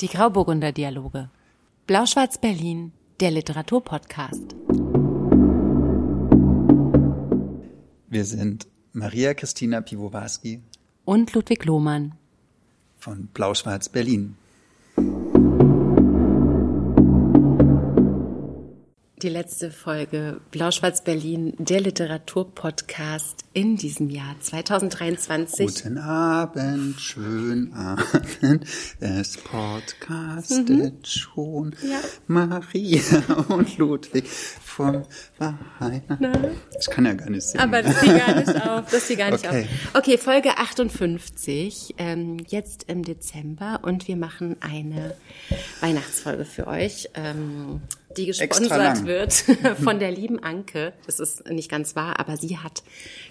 Die Grauburgunder Dialoge. Blau-Schwarz Berlin, der Literaturpodcast. Wir sind Maria Christina Piwowarski Und Ludwig Lohmann. von Blau-Schwarz Berlin. Die letzte Folge Blau-Schwarz Berlin, der Literaturpodcast in diesem Jahr 2023. Guten Abend, schönen Abend. Es podcastet schon Ja. Maria und Ludwig vom Weihnachten. Ich kann ja gar nicht singen. Aber das fiel gar nicht auf. Das fiel gar nicht Okay. auf. Okay, Folge 58, ähm, jetzt im Dezember und wir machen eine Weihnachtsfolge für euch, ähm, die gesponsert wird von der lieben Anke. Das ist nicht ganz wahr, aber sie hat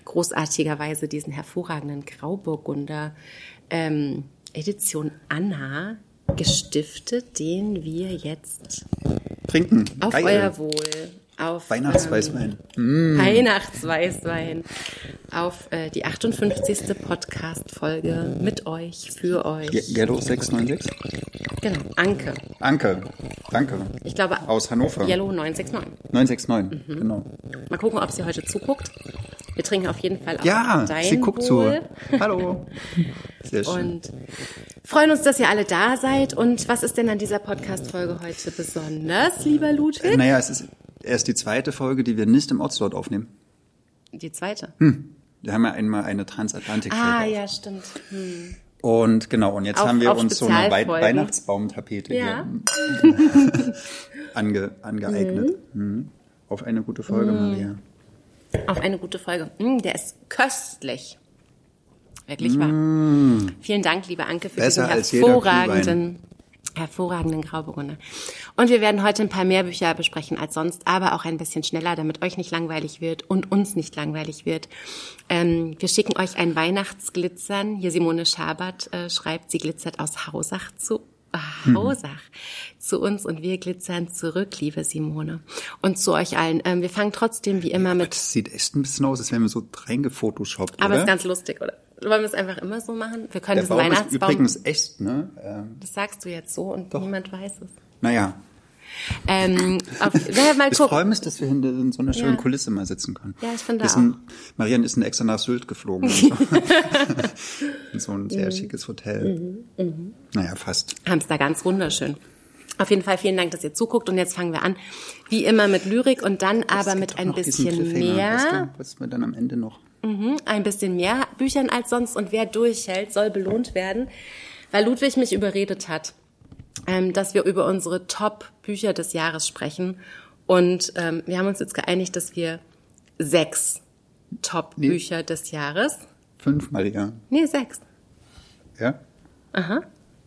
großartigerweise diesen hervorragenden Grauburgunder ähm, Edition Anna gestiftet, den wir jetzt Trinken. auf Geil. euer Wohl auf Weihnachtsweißwein. ähm, Weihnachtsweißwein auf äh, die 58. Podcast-Folge mit euch, für euch. Ye- Yellow 696. Genau, Anke. Anke. Danke. Ich glaube, Aus Hannover. Yellow 969. 969. Mhm. Genau. Mal gucken, ob sie heute zuguckt. Wir trinken auf jeden Fall auch Ja, dein sie guckt Wohl. zu. Hallo. Sehr schön. Und freuen uns, dass ihr alle da seid. Und was ist denn an dieser Podcast-Folge heute besonders, lieber Ludwig? naja, es ist erst die zweite Folge, die wir nicht im Ortslot aufnehmen. Die zweite. Wir haben ja einmal eine transatlantik Ah, ja, stimmt. Hm. Und genau, und jetzt Auf- haben wir auf uns so eine Wei. Weihnachtsbaumtapete Ja. hier ange angeeignet. Mhm. Auf eine gute Folge, Mhm. Maria. Auf eine gute Folge. Mm, der ist köstlich. Wirklich wahr. Vielen Dank, liebe Anke, für. Besser diesen hervorragenden, hervorragenden Grauburgunder. Und wir werden heute ein paar mehr Bücher besprechen als sonst, aber auch ein bisschen schneller, damit euch nicht langweilig wird und uns nicht langweilig wird. Ähm, wir schicken euch ein Weihnachtsglitzern. Hier Simone Schabert äh, schreibt, sie glitzert aus Hausach zu Mhm. Hausach zu uns und wir glitzern zurück, liebe Simone. Und zu euch allen. Ähm, wir fangen trotzdem wie immer mit Das sieht echt ein bisschen aus, als wären wir so reingefotoshoppt, aber oder? ist ganz lustig, oder? Wollen wir es einfach immer so machen? Wir können Der diesen Baum ist Weihnachtsbaum. übrigens echt, ne? Ähm, das sagst du jetzt so und niemand weiß es. naja, Ähm, auf, naja, mal ich freue mich, dass wir hinter in so einer schönen Ja. Kulisse mal sitzen können. Ja, ich finde Wir sind- Marianne ist ein extra nach Sylt geflogen. so. in so ein Mhm. sehr schickes Hotel. Naja, fast. Haben es da ganz wunderschön. Auf jeden Fall vielen Dank, dass ihr zuguckt und jetzt fangen wir an. Wie immer mit Lyrik und dann aber mit ein doch bisschen mehr, du, Was wir dann am Ende noch. Mhm, ein bisschen mehr Büchern als sonst und wer durchhält, soll belohnt werden, weil Ludwig mich überredet hat, ähm, dass wir über unsere Top-Bücher des Jahres sprechen und ähm, wir haben uns jetzt geeinigt, dass wir sechs Top-Bücher des Jahres, Fünf, Maria. nee, sechs, Ja? Aha.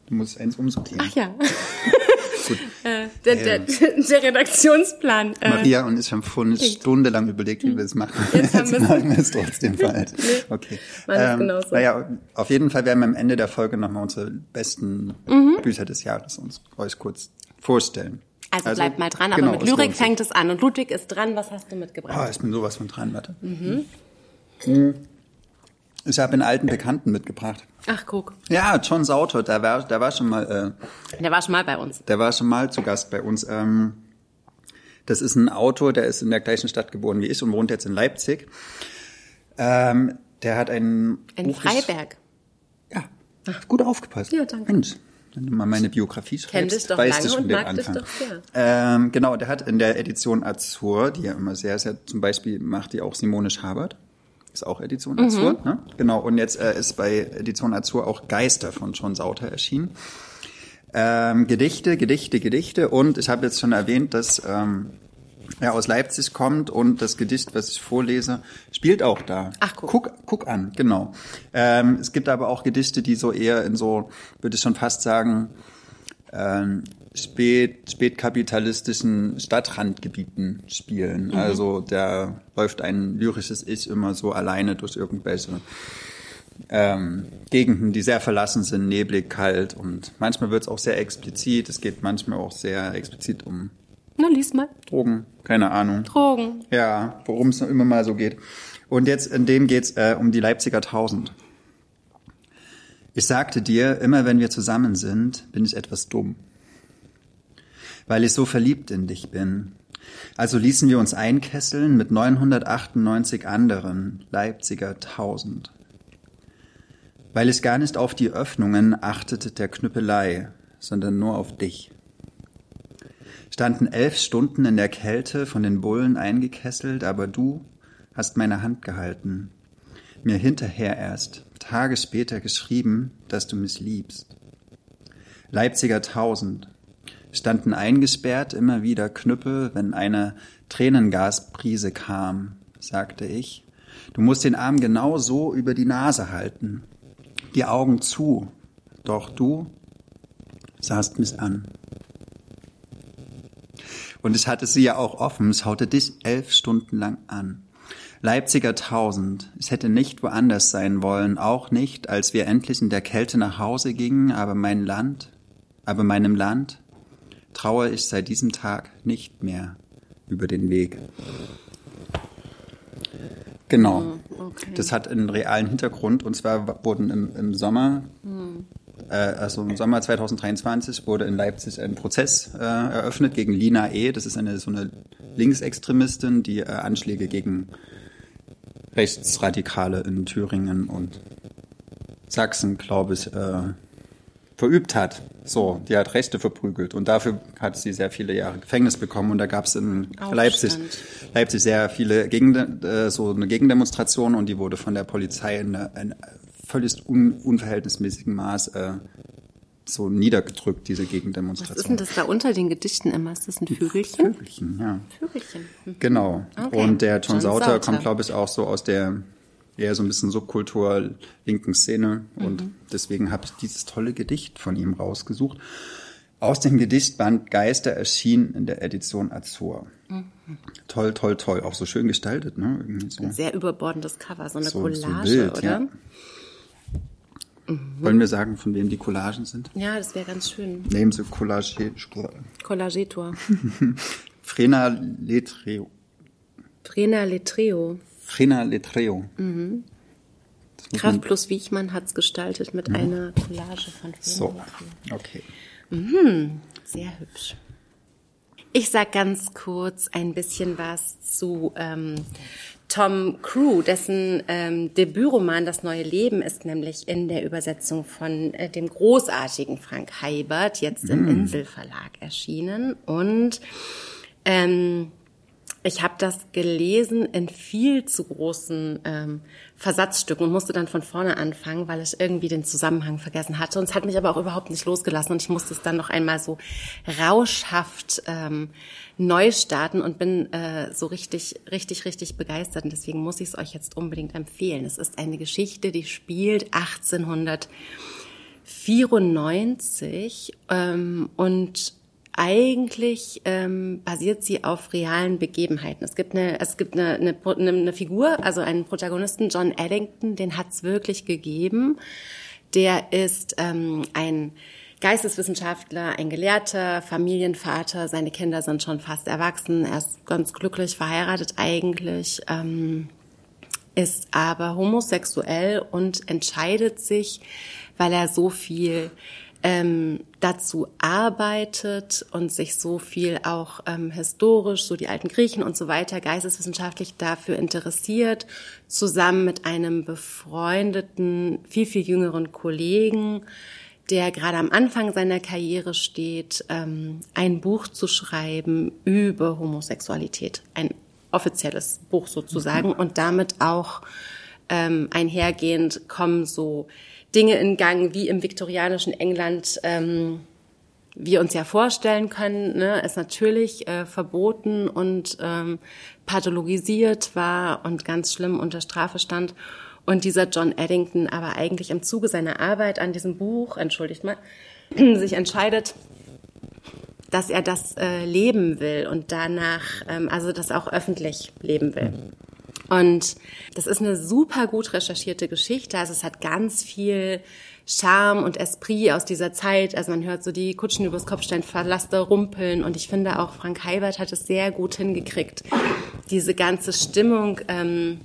Du musst eins umsortieren. ach ja, äh, der, der, der Redaktionsplan. Äh, Maria und ich haben vorhin stundenlang überlegt, wie wir es machen. Jetzt haben wir's. machen wir es trotzdem falsch. Okay. Genauso. Naja, auf jeden Fall werden wir am Ende der Folge nochmal unsere besten Mhm. Bücher des Jahres uns euch kurz vorstellen. Also, bleibt mal dran, aber genau, mit Lyrik fängt es an. Und Ludwig ist dran. Was hast du mitgebracht? Ah, ich bin sowas von dran, warte. Mhm. Ich habe einen alten Bekannten mitgebracht. Ach, guck. Ja, John Sauter, der war, der war schon mal, äh, Der war schon mal bei uns. der war schon mal zu Gast bei uns. Ähm, das ist ein Autor, der ist in der gleichen Stadt geboren wie ich und wohnt jetzt in Leipzig. Ähm, der hat ein In Buch Freiberg. Ja, gut aufgepasst. Ja, danke. Mensch, wenn du mal meine Biografie schreibst, Kenn dich doch weißt lange du schon und den mag Anfang. doch sehr. Ähm, genau, der hat in der Edition Azur, die ja immer sehr, sehr, zum Beispiel macht die auch Simone Schabert. Ist auch Edition Azur, Mhm. ne? Genau, und jetzt äh, ist bei Edition Azur auch Geister von John Sauter erschienen. Ähm, Gedichte, Gedichte, Gedichte und ich habe jetzt schon erwähnt, dass ähm, er aus Leipzig kommt und das Gedicht, was ich vorlese, spielt auch da. Ach, guck. Guck, guck an, genau. Ähm, es gibt aber auch Gedichte, die so eher in so, würde ich schon fast sagen, ähm, spät, spätkapitalistischen Stadtrandgebieten spielen. Also da läuft ein lyrisches Ich immer so alleine durch irgendwelche ähm, Gegenden, die sehr verlassen sind, neblig, kalt und manchmal wird es auch sehr explizit. Es geht manchmal auch sehr explizit um Na, lies mal. Drogen, keine Ahnung. Drogen. Ja, worum es immer mal so geht. Und jetzt in dem geht's äh, um die Leipziger Tausend. Ich sagte dir, immer wenn wir zusammen sind, bin ich etwas dumm. Weil ich so verliebt in dich bin. Also ließen wir uns einkesseln mit 998 anderen Leipziger Tausend. Weil ich gar nicht auf die Öffnungen achtete der Knüppelei, sondern nur auf dich. Standen elf Stunden in der Kälte von den Bullen eingekesselt, aber du hast meine Hand gehalten, mir hinterher erst, Tage später geschrieben, dass du mich liebst. Leipziger Tausend standen eingesperrt, immer wieder Knüppel, wenn eine Tränengasprise kam, sagte ich. Du musst den Arm genau so über die Nase halten, die Augen zu, doch du sahst mich an. Und ich hatte sie ja auch offen, es haute dich elf Stunden lang an. Leipziger Tausend. Es hätte nicht woanders sein wollen, auch nicht, als wir endlich in der Kälte nach Hause gingen, aber mein Land, aber meinem Land traue ich seit diesem Tag nicht mehr über den Weg. Genau. Oh, okay. Das hat einen realen Hintergrund und zwar wurden im, im Sommer, hm. äh, also im Sommer 2023 wurde in Leipzig ein Prozess äh, eröffnet gegen Lina E. Das ist eine so eine Linksextremistin, die äh, Anschläge gegen Rechtsradikale in Thüringen und Sachsen, glaube ich, äh, verübt hat. So, die hat Rechte verprügelt und dafür hat sie sehr viele Jahre Gefängnis bekommen und da gab es in Aufstand. Leipzig, Leipzig sehr viele Gegend, äh, so eine Gegendemonstration und die wurde von der Polizei in, in völlig un, unverhältnismäßigem Maß äh, so niedergedrückt, diese Gegendemonstration. Was ist denn das da unter den Gedichten immer? Ist das ein Vögelchen? Vögelchen, ja. Vögelchen. Mhm. Genau. Okay. Und der John, John Sauter, Sauter kommt, glaube ich, auch so aus der eher so ein bisschen Subkultur linken Szene. Mhm. Und deswegen habe ich dieses tolle Gedicht von ihm rausgesucht. Aus dem Gedichtband Geister erschien in der Edition Azur. Mhm. Toll, toll, toll. Auch so schön gestaltet, ne? Irgendwie so. Ein sehr überbordendes Cover, so eine so, Collage, so wild, oder? Ja. Mhm. Wollen wir sagen, von wem die Collagen sind? Ja, das wäre ganz schön. Nehmen Sie Collage. Collagetor. Frena Letreo. Frena Letreo. Frena Letreo. Mhm. Kraft plus Wiechmann hat es gestaltet mit mhm. einer Collage von Frena So, okay. Mhm. Sehr hübsch. Ich sag ganz kurz ein bisschen was zu ähm, Tom Crew, dessen ähm, Debütroman Das neue Leben ist nämlich in der Übersetzung von äh, dem großartigen Frank Heibert jetzt im mm. Inselverlag erschienen. Und ähm, ich habe das gelesen in viel zu großen ähm, Versatzstücken und musste dann von vorne anfangen, weil ich irgendwie den Zusammenhang vergessen hatte. Und es hat mich aber auch überhaupt nicht losgelassen und ich musste es dann noch einmal so rauschhaft ähm, neu starten und bin äh, so richtig, richtig, richtig begeistert. Und deswegen muss ich es euch jetzt unbedingt empfehlen. Es ist eine Geschichte, die spielt 1894 ähm, und eigentlich ähm, basiert sie auf realen Begebenheiten. Es gibt eine, es gibt eine, eine, eine Figur, also einen Protagonisten, John Eddington, den hat es wirklich gegeben. Der ist ähm, ein Geisteswissenschaftler, ein Gelehrter, Familienvater. Seine Kinder sind schon fast erwachsen. Er ist ganz glücklich verheiratet eigentlich, ähm, ist aber homosexuell und entscheidet sich, weil er so viel ähm, dazu arbeitet und sich so viel auch ähm, historisch, so die alten Griechen und so weiter, geisteswissenschaftlich dafür interessiert, zusammen mit einem befreundeten, viel, viel jüngeren Kollegen, der gerade am Anfang seiner Karriere steht, ähm, ein Buch zu schreiben über Homosexualität. Ein offizielles Buch sozusagen. Und damit auch ähm, einhergehend kommen so Dinge in Gang wie im viktorianischen England ähm, wir uns ja vorstellen können, ne, es natürlich äh, verboten und ähm, pathologisiert war und ganz schlimm unter Strafe stand. Und dieser John Eddington aber eigentlich im Zuge seiner Arbeit an diesem Buch, entschuldigt mal, sich entscheidet, dass er das äh, leben will und danach, ähm, also das auch öffentlich leben will. Und das ist eine super gut recherchierte Geschichte. Also es hat ganz viel Charme und Esprit aus dieser Zeit. Also man hört so die Kutschen übers Kopfsteinpflaster rumpeln. Und ich finde auch Frank Heibert hat es sehr gut hingekriegt, diese ganze Stimmung ähm,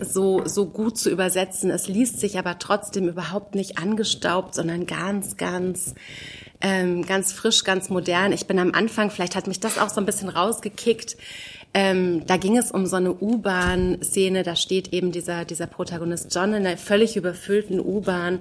so, so gut zu übersetzen. Es liest sich aber trotzdem überhaupt nicht angestaubt, sondern ganz, ganz, ähm, ganz frisch, ganz modern. Ich bin am Anfang, vielleicht hat mich das auch so ein bisschen rausgekickt. Ähm, da ging es um so eine U-Bahn-Szene. Da steht eben dieser, dieser Protagonist John in einer völlig überfüllten U-Bahn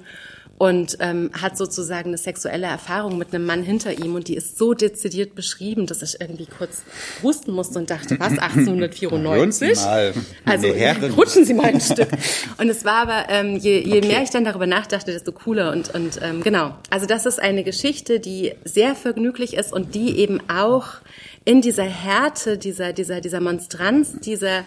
und ähm, hat sozusagen eine sexuelle Erfahrung mit einem Mann hinter ihm und die ist so dezidiert beschrieben, dass ich irgendwie kurz husten musste und dachte, was 1894? mal, also rutschen Sie mal ein Stück. Und es war aber ähm, je, je okay. mehr ich dann darüber nachdachte, desto cooler und und ähm, genau. Also das ist eine Geschichte, die sehr vergnüglich ist und die eben auch in dieser Härte, dieser dieser dieser Monstranz, dieser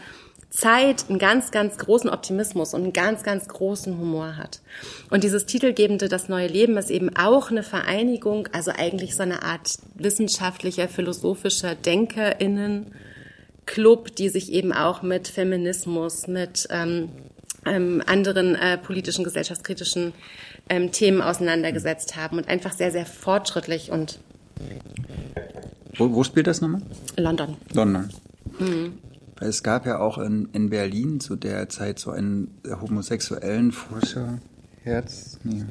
Zeit einen ganz, ganz großen Optimismus und einen ganz, ganz großen Humor hat. Und dieses titelgebende Das neue Leben ist eben auch eine Vereinigung, also eigentlich so eine Art wissenschaftlicher, philosophischer DenkerInnen-Club, die sich eben auch mit Feminismus, mit ähm, ähm, anderen äh, politischen, gesellschaftskritischen ähm, Themen auseinandergesetzt haben und einfach sehr, sehr fortschrittlich und wo, wo spielt das nochmal? London. London. Mhm. Es gab ja auch in, in Berlin zu der Zeit so einen homosexuellen Forscher. Herz? Nee.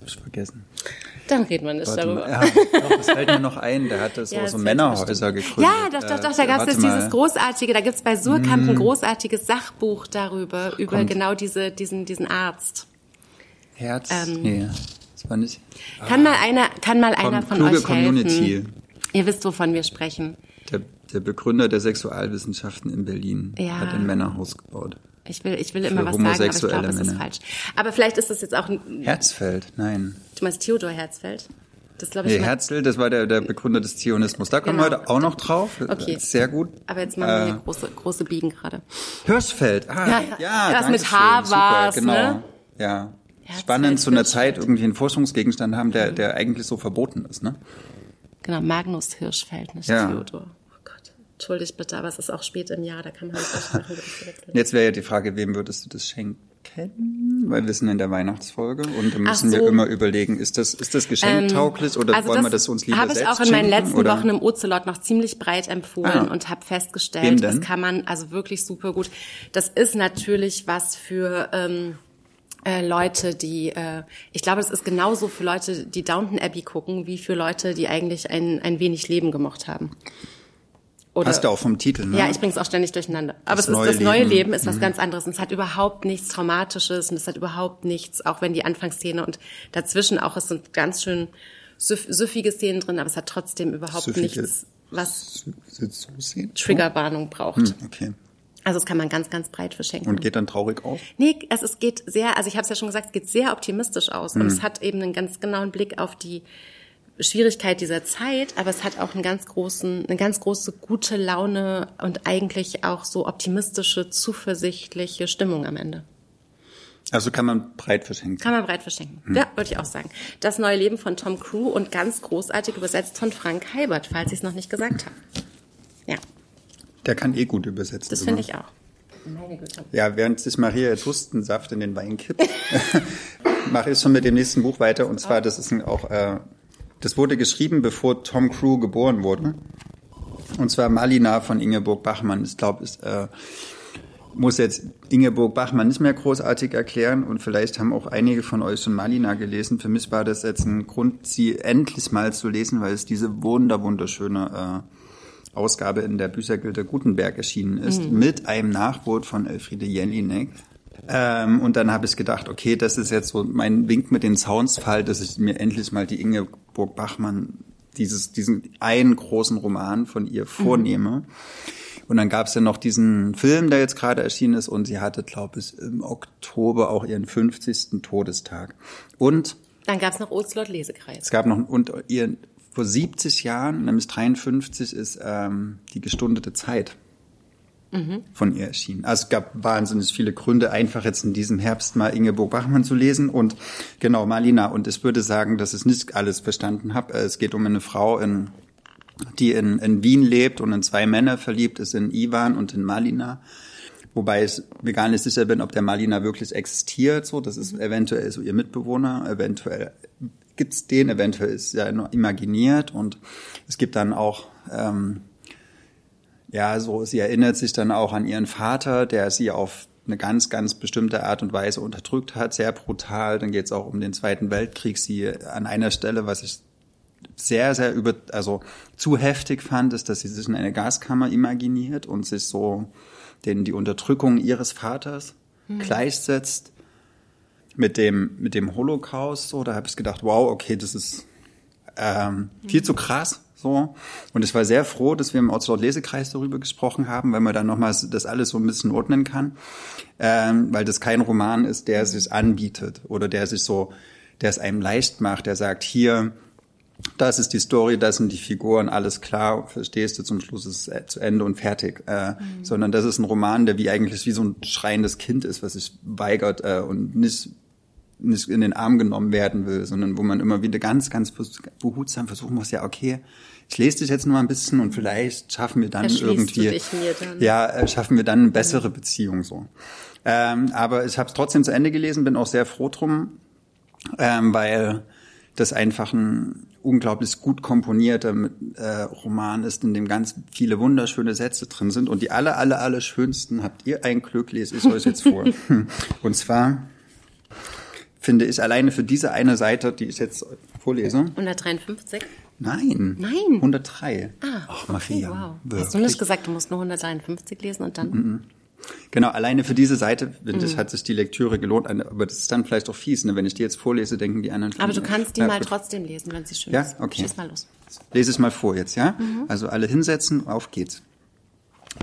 Hab ich vergessen. Dann reden wir nicht warte darüber. Ja, doch, das fällt mir noch ein, der hatte so, ja, so Männerhäuser gegründet. Ja, doch, doch, doch, da gab es dieses großartige, da gibt's bei Surkamp ein hm. großartiges Sachbuch darüber, über Kommt. genau diese, diesen, diesen Arzt. Herz? Ähm, nee, das war nicht. Kann ah. mal einer, kann mal einer von euch helfen? Community. Ihr wisst, wovon wir sprechen. Der der Begründer der Sexualwissenschaften in Berlin ja. hat ein Männerhaus gebaut. Ich will, ich will immer was sagen, aber ich glaube, es ist falsch. Aber vielleicht ist das jetzt auch ein... Herzfeld, nein. Du meinst Theodor Herzfeld? Das glaube ich. Nee, Herzl, das war der, der Begründer des Zionismus. Da kommen genau. wir heute auch noch drauf. Okay. Sehr gut. Aber jetzt machen wir hier äh, große, große Biegen gerade. Hirschfeld. Ah, ja, ja, ja das mit H war Genau. Ne? Ja. Herzfeld Spannend, zu einer Zeit irgendwie einen Forschungsgegenstand haben, der, der eigentlich so verboten ist, ne? Genau, Magnus Hirschfeld, nicht ja. Theodor. Entschuldigt bitte, aber es ist auch spät im Jahr, da kann man solche Sachen Jetzt wäre ja die Frage, wem würdest du das schenken? Weil wir sind in der Weihnachtsfolge und da müssen so. wir immer überlegen, ist das, ist das geschenktauglich ähm, oder also wollen wir das uns lieber Habe ich auch in meinen letzten oder? Wochen im Ocelot noch ziemlich breit empfohlen ah. und habe festgestellt, das kann man also wirklich super gut. Das ist natürlich was für ähm, äh, Leute, die, äh, ich glaube, es ist genauso für Leute, die Downton Abbey gucken, wie für Leute, die eigentlich ein, ein wenig Leben gemocht haben. Oder, Hast du auch vom Titel, ne? Ja, ich bring's auch ständig durcheinander. Aber das es ist das neue Leben, Leben ist was mhm. ganz anderes. Und es hat überhaupt nichts Traumatisches und es hat überhaupt nichts, auch wenn die Anfangsszene und dazwischen auch, es sind ganz schön süff süffige Szenen drin, aber es hat trotzdem überhaupt Süffige, nichts, was Triggerwarnung braucht. Hm, okay. Also das kann man ganz, ganz breit verschenken. Und geht dann traurig aus? Nee, es, es geht sehr, also ich habe es ja schon gesagt, es geht sehr optimistisch aus. Hm. Und es hat eben einen ganz genauen Blick auf die Schwierigkeit dieser Zeit, aber es hat auch einen ganz großen, eine ganz große gute Laune und eigentlich auch so optimistische, zuversichtliche Stimmung am Ende. Also kann man breit verschenken. Kann man breit verschenken. Hm. Ja, würde ich auch sagen. Das neue Leben von Tom Crew und ganz großartig übersetzt von Frank Heibert, falls ich es noch nicht gesagt habe. Ja. Der kann eh gut übersetzen. Das finde ich auch. Meine Güte. Ja, während sich Maria jetzt Hustensaft in den Wein kippt, mache ich schon mit dem nächsten Buch weiter. Und zwar, das ist auch äh, das wurde geschrieben, bevor Tom Crew geboren wurde. Und zwar Malina von Ingeborg Bachmann. Ich glaube, es äh, muss jetzt Ingeborg Bachmann nicht mehr großartig erklären und vielleicht haben auch einige von euch schon Malina gelesen. Für mich war das jetzt ein Grund, sie endlich mal zu lesen, weil es diese wunder wunderschöne äh, Ausgabe in der Büchergilde Gutenberg erschienen ist, mhm. mit einem Nachwort von Elfriede Jelinek. Ähm, und dann habe ich gedacht, okay, das ist jetzt so mein Wink mit den Soundsfall, dass ich mir endlich mal die Ingeborg Bachmann dieses, diesen einen großen Roman von ihr vornehme. Mhm. Und dann gab es ja noch diesen Film, der jetzt gerade erschienen ist, und sie hatte, glaube ich, im Oktober auch ihren 50. Todestag. Und dann gab es noch Oslot Lesekreis. Es gab noch und ihr vor 70 Jahren, nämlich 53, ist ähm, die gestundete Zeit mhm. von ihr erschienen. Also es gab wahnsinnig viele Gründe, einfach jetzt in diesem Herbst mal Ingeborg Bachmann zu lesen und genau Malina. Und ich würde sagen, dass ich nicht alles verstanden habe. Es geht um eine Frau in die in, in Wien lebt und in zwei Männer verliebt ist, in Ivan und in Malina. Wobei ich mir gar nicht sicher bin, ob der Malina wirklich existiert. So, das ist eventuell so ihr Mitbewohner, eventuell gibt's den, eventuell ist er nur imaginiert und es gibt dann auch ähm, ja, so, sie erinnert sich dann auch an ihren Vater, der sie auf eine ganz, ganz bestimmte Art und Weise unterdrückt hat, sehr brutal. Dann geht es auch um den Zweiten Weltkrieg. Sie an einer Stelle, was ich sehr, sehr über, also zu heftig fand, ist, dass sie sich in eine Gaskammer imaginiert und sich so den, die Unterdrückung ihres Vaters hm. gleichsetzt mit dem, mit dem Holocaust. So, da habe ich gedacht, wow, okay, das ist ähm, viel zu krass. So. Und ich war sehr froh, dass wir im Ortslaut-Lesekreis darüber gesprochen haben, weil man dann nochmal das alles so ein bisschen ordnen kann. Ähm, weil das kein Roman ist, der sich anbietet oder der sich so, der es einem leicht macht, der sagt, hier, das ist die Story, das sind die Figuren, alles klar, verstehst du, zum Schluss ist es zu Ende und fertig. Äh, mhm. Sondern das ist ein Roman, der wie eigentlich wie so ein schreiendes Kind ist, was sich weigert äh, und nicht nicht in den Arm genommen werden will, sondern wo man immer wieder ganz, ganz behutsam versuchen muss, ja, okay, ich lese dich jetzt nur ein bisschen und vielleicht schaffen wir dann irgendwie, dann. ja, äh, schaffen wir dann eine bessere Beziehung so. Ähm, aber ich habe es trotzdem zu Ende gelesen, bin auch sehr froh drum, ähm, weil das einfach ein unglaublich gut komponierter äh, Roman ist, in dem ganz viele wunderschöne Sätze drin sind. Und die alle, alle, alle schönsten habt ihr ein Glück, lese ich euch jetzt vor. und zwar finde ich alleine für diese eine Seite, die ich jetzt vorlese. 153? Nein. Nein. 103. Ah, Ach, Maria. Okay, wow. Wirklich? Hast du nicht gesagt, du musst nur 153 lesen und dann? Mm -mm. Genau, alleine für diese Seite, ich, mm. hat sich die Lektüre gelohnt. Aber das ist dann vielleicht auch fies, ne? wenn ich die jetzt vorlese, denken die anderen. Aber du kannst die ja, mal gut. trotzdem lesen, wenn sie schön ja? ist. Okay. Schieß mal los. Lese es mal vor jetzt, ja? Mhm. Also alle hinsetzen, auf geht's.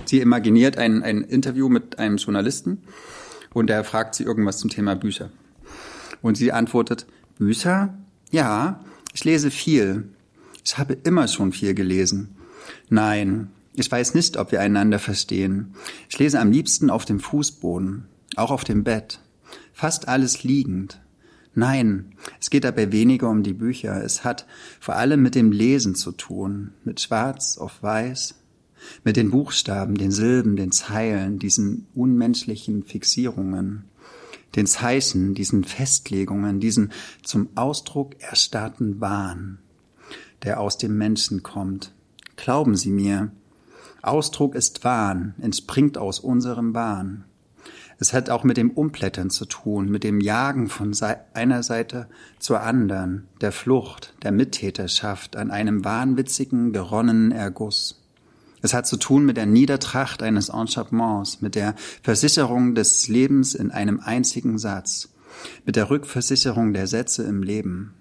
Sie imaginiert ein, ein Interview mit einem Journalisten und der fragt sie irgendwas zum Thema Bücher. Und sie antwortet, Bücher? Ja, ich lese viel. Ich habe immer schon viel gelesen. Nein, ich weiß nicht, ob wir einander verstehen. Ich lese am liebsten auf dem Fußboden, auch auf dem Bett, fast alles liegend. Nein, es geht dabei weniger um die Bücher. Es hat vor allem mit dem Lesen zu tun, mit Schwarz auf Weiß, mit den Buchstaben, den Silben, den Zeilen, diesen unmenschlichen Fixierungen, den Zeichen, diesen Festlegungen, diesen zum Ausdruck erstarrten Wahn, der aus dem Menschen kommt. Glauben Sie mir, Ausdruck ist Wahn, entspringt aus unserem Wahn. Es hat auch mit dem Umblättern zu tun, mit dem Jagen von einer Seite zur anderen, der Flucht, der Mittäterschaft an einem wahnwitzigen, geronnenen Erguss. Es hat zu tun mit der Niedertracht eines Enchantements, mit der Versicherung des Lebens in einem einzigen Satz, mit der Rückversicherung der Sätze im Leben.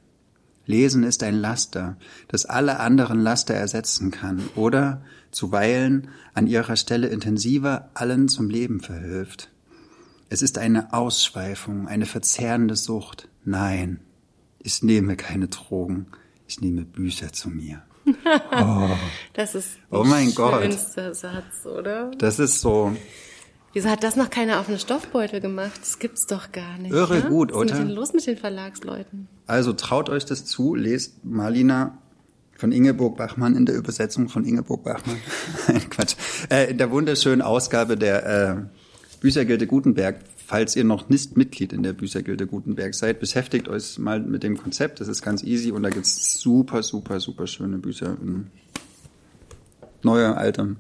Lesen ist ein Laster, das alle anderen Laster ersetzen kann oder zuweilen an ihrer Stelle intensiver allen zum Leben verhilft. Es ist eine Ausschweifung, eine verzehrende Sucht. Nein, ich nehme keine Drogen, ich nehme Bücher zu mir. Oh, das ist oh mein schönste Gott. Satz, oder? Das ist so. Wieso hat das noch keiner auf einen Stoffbeutel gemacht? Das gibt's doch gar nicht. Irre ja? gut, oder? Was ist denn los mit den Verlagsleuten? Also traut euch das zu, lest Marlina von Ingeborg Bachmann in der Übersetzung von Ingeborg Bachmann. Quatsch. Äh, in der wunderschönen Ausgabe der äh, Büchergilde Gutenberg. Falls ihr noch nicht Mitglied in der Büchergilde Gutenberg seid, beschäftigt euch mal mit dem Konzept. Das ist ganz easy und da gibt's super, super, super schöne Bücher in neuer, altem.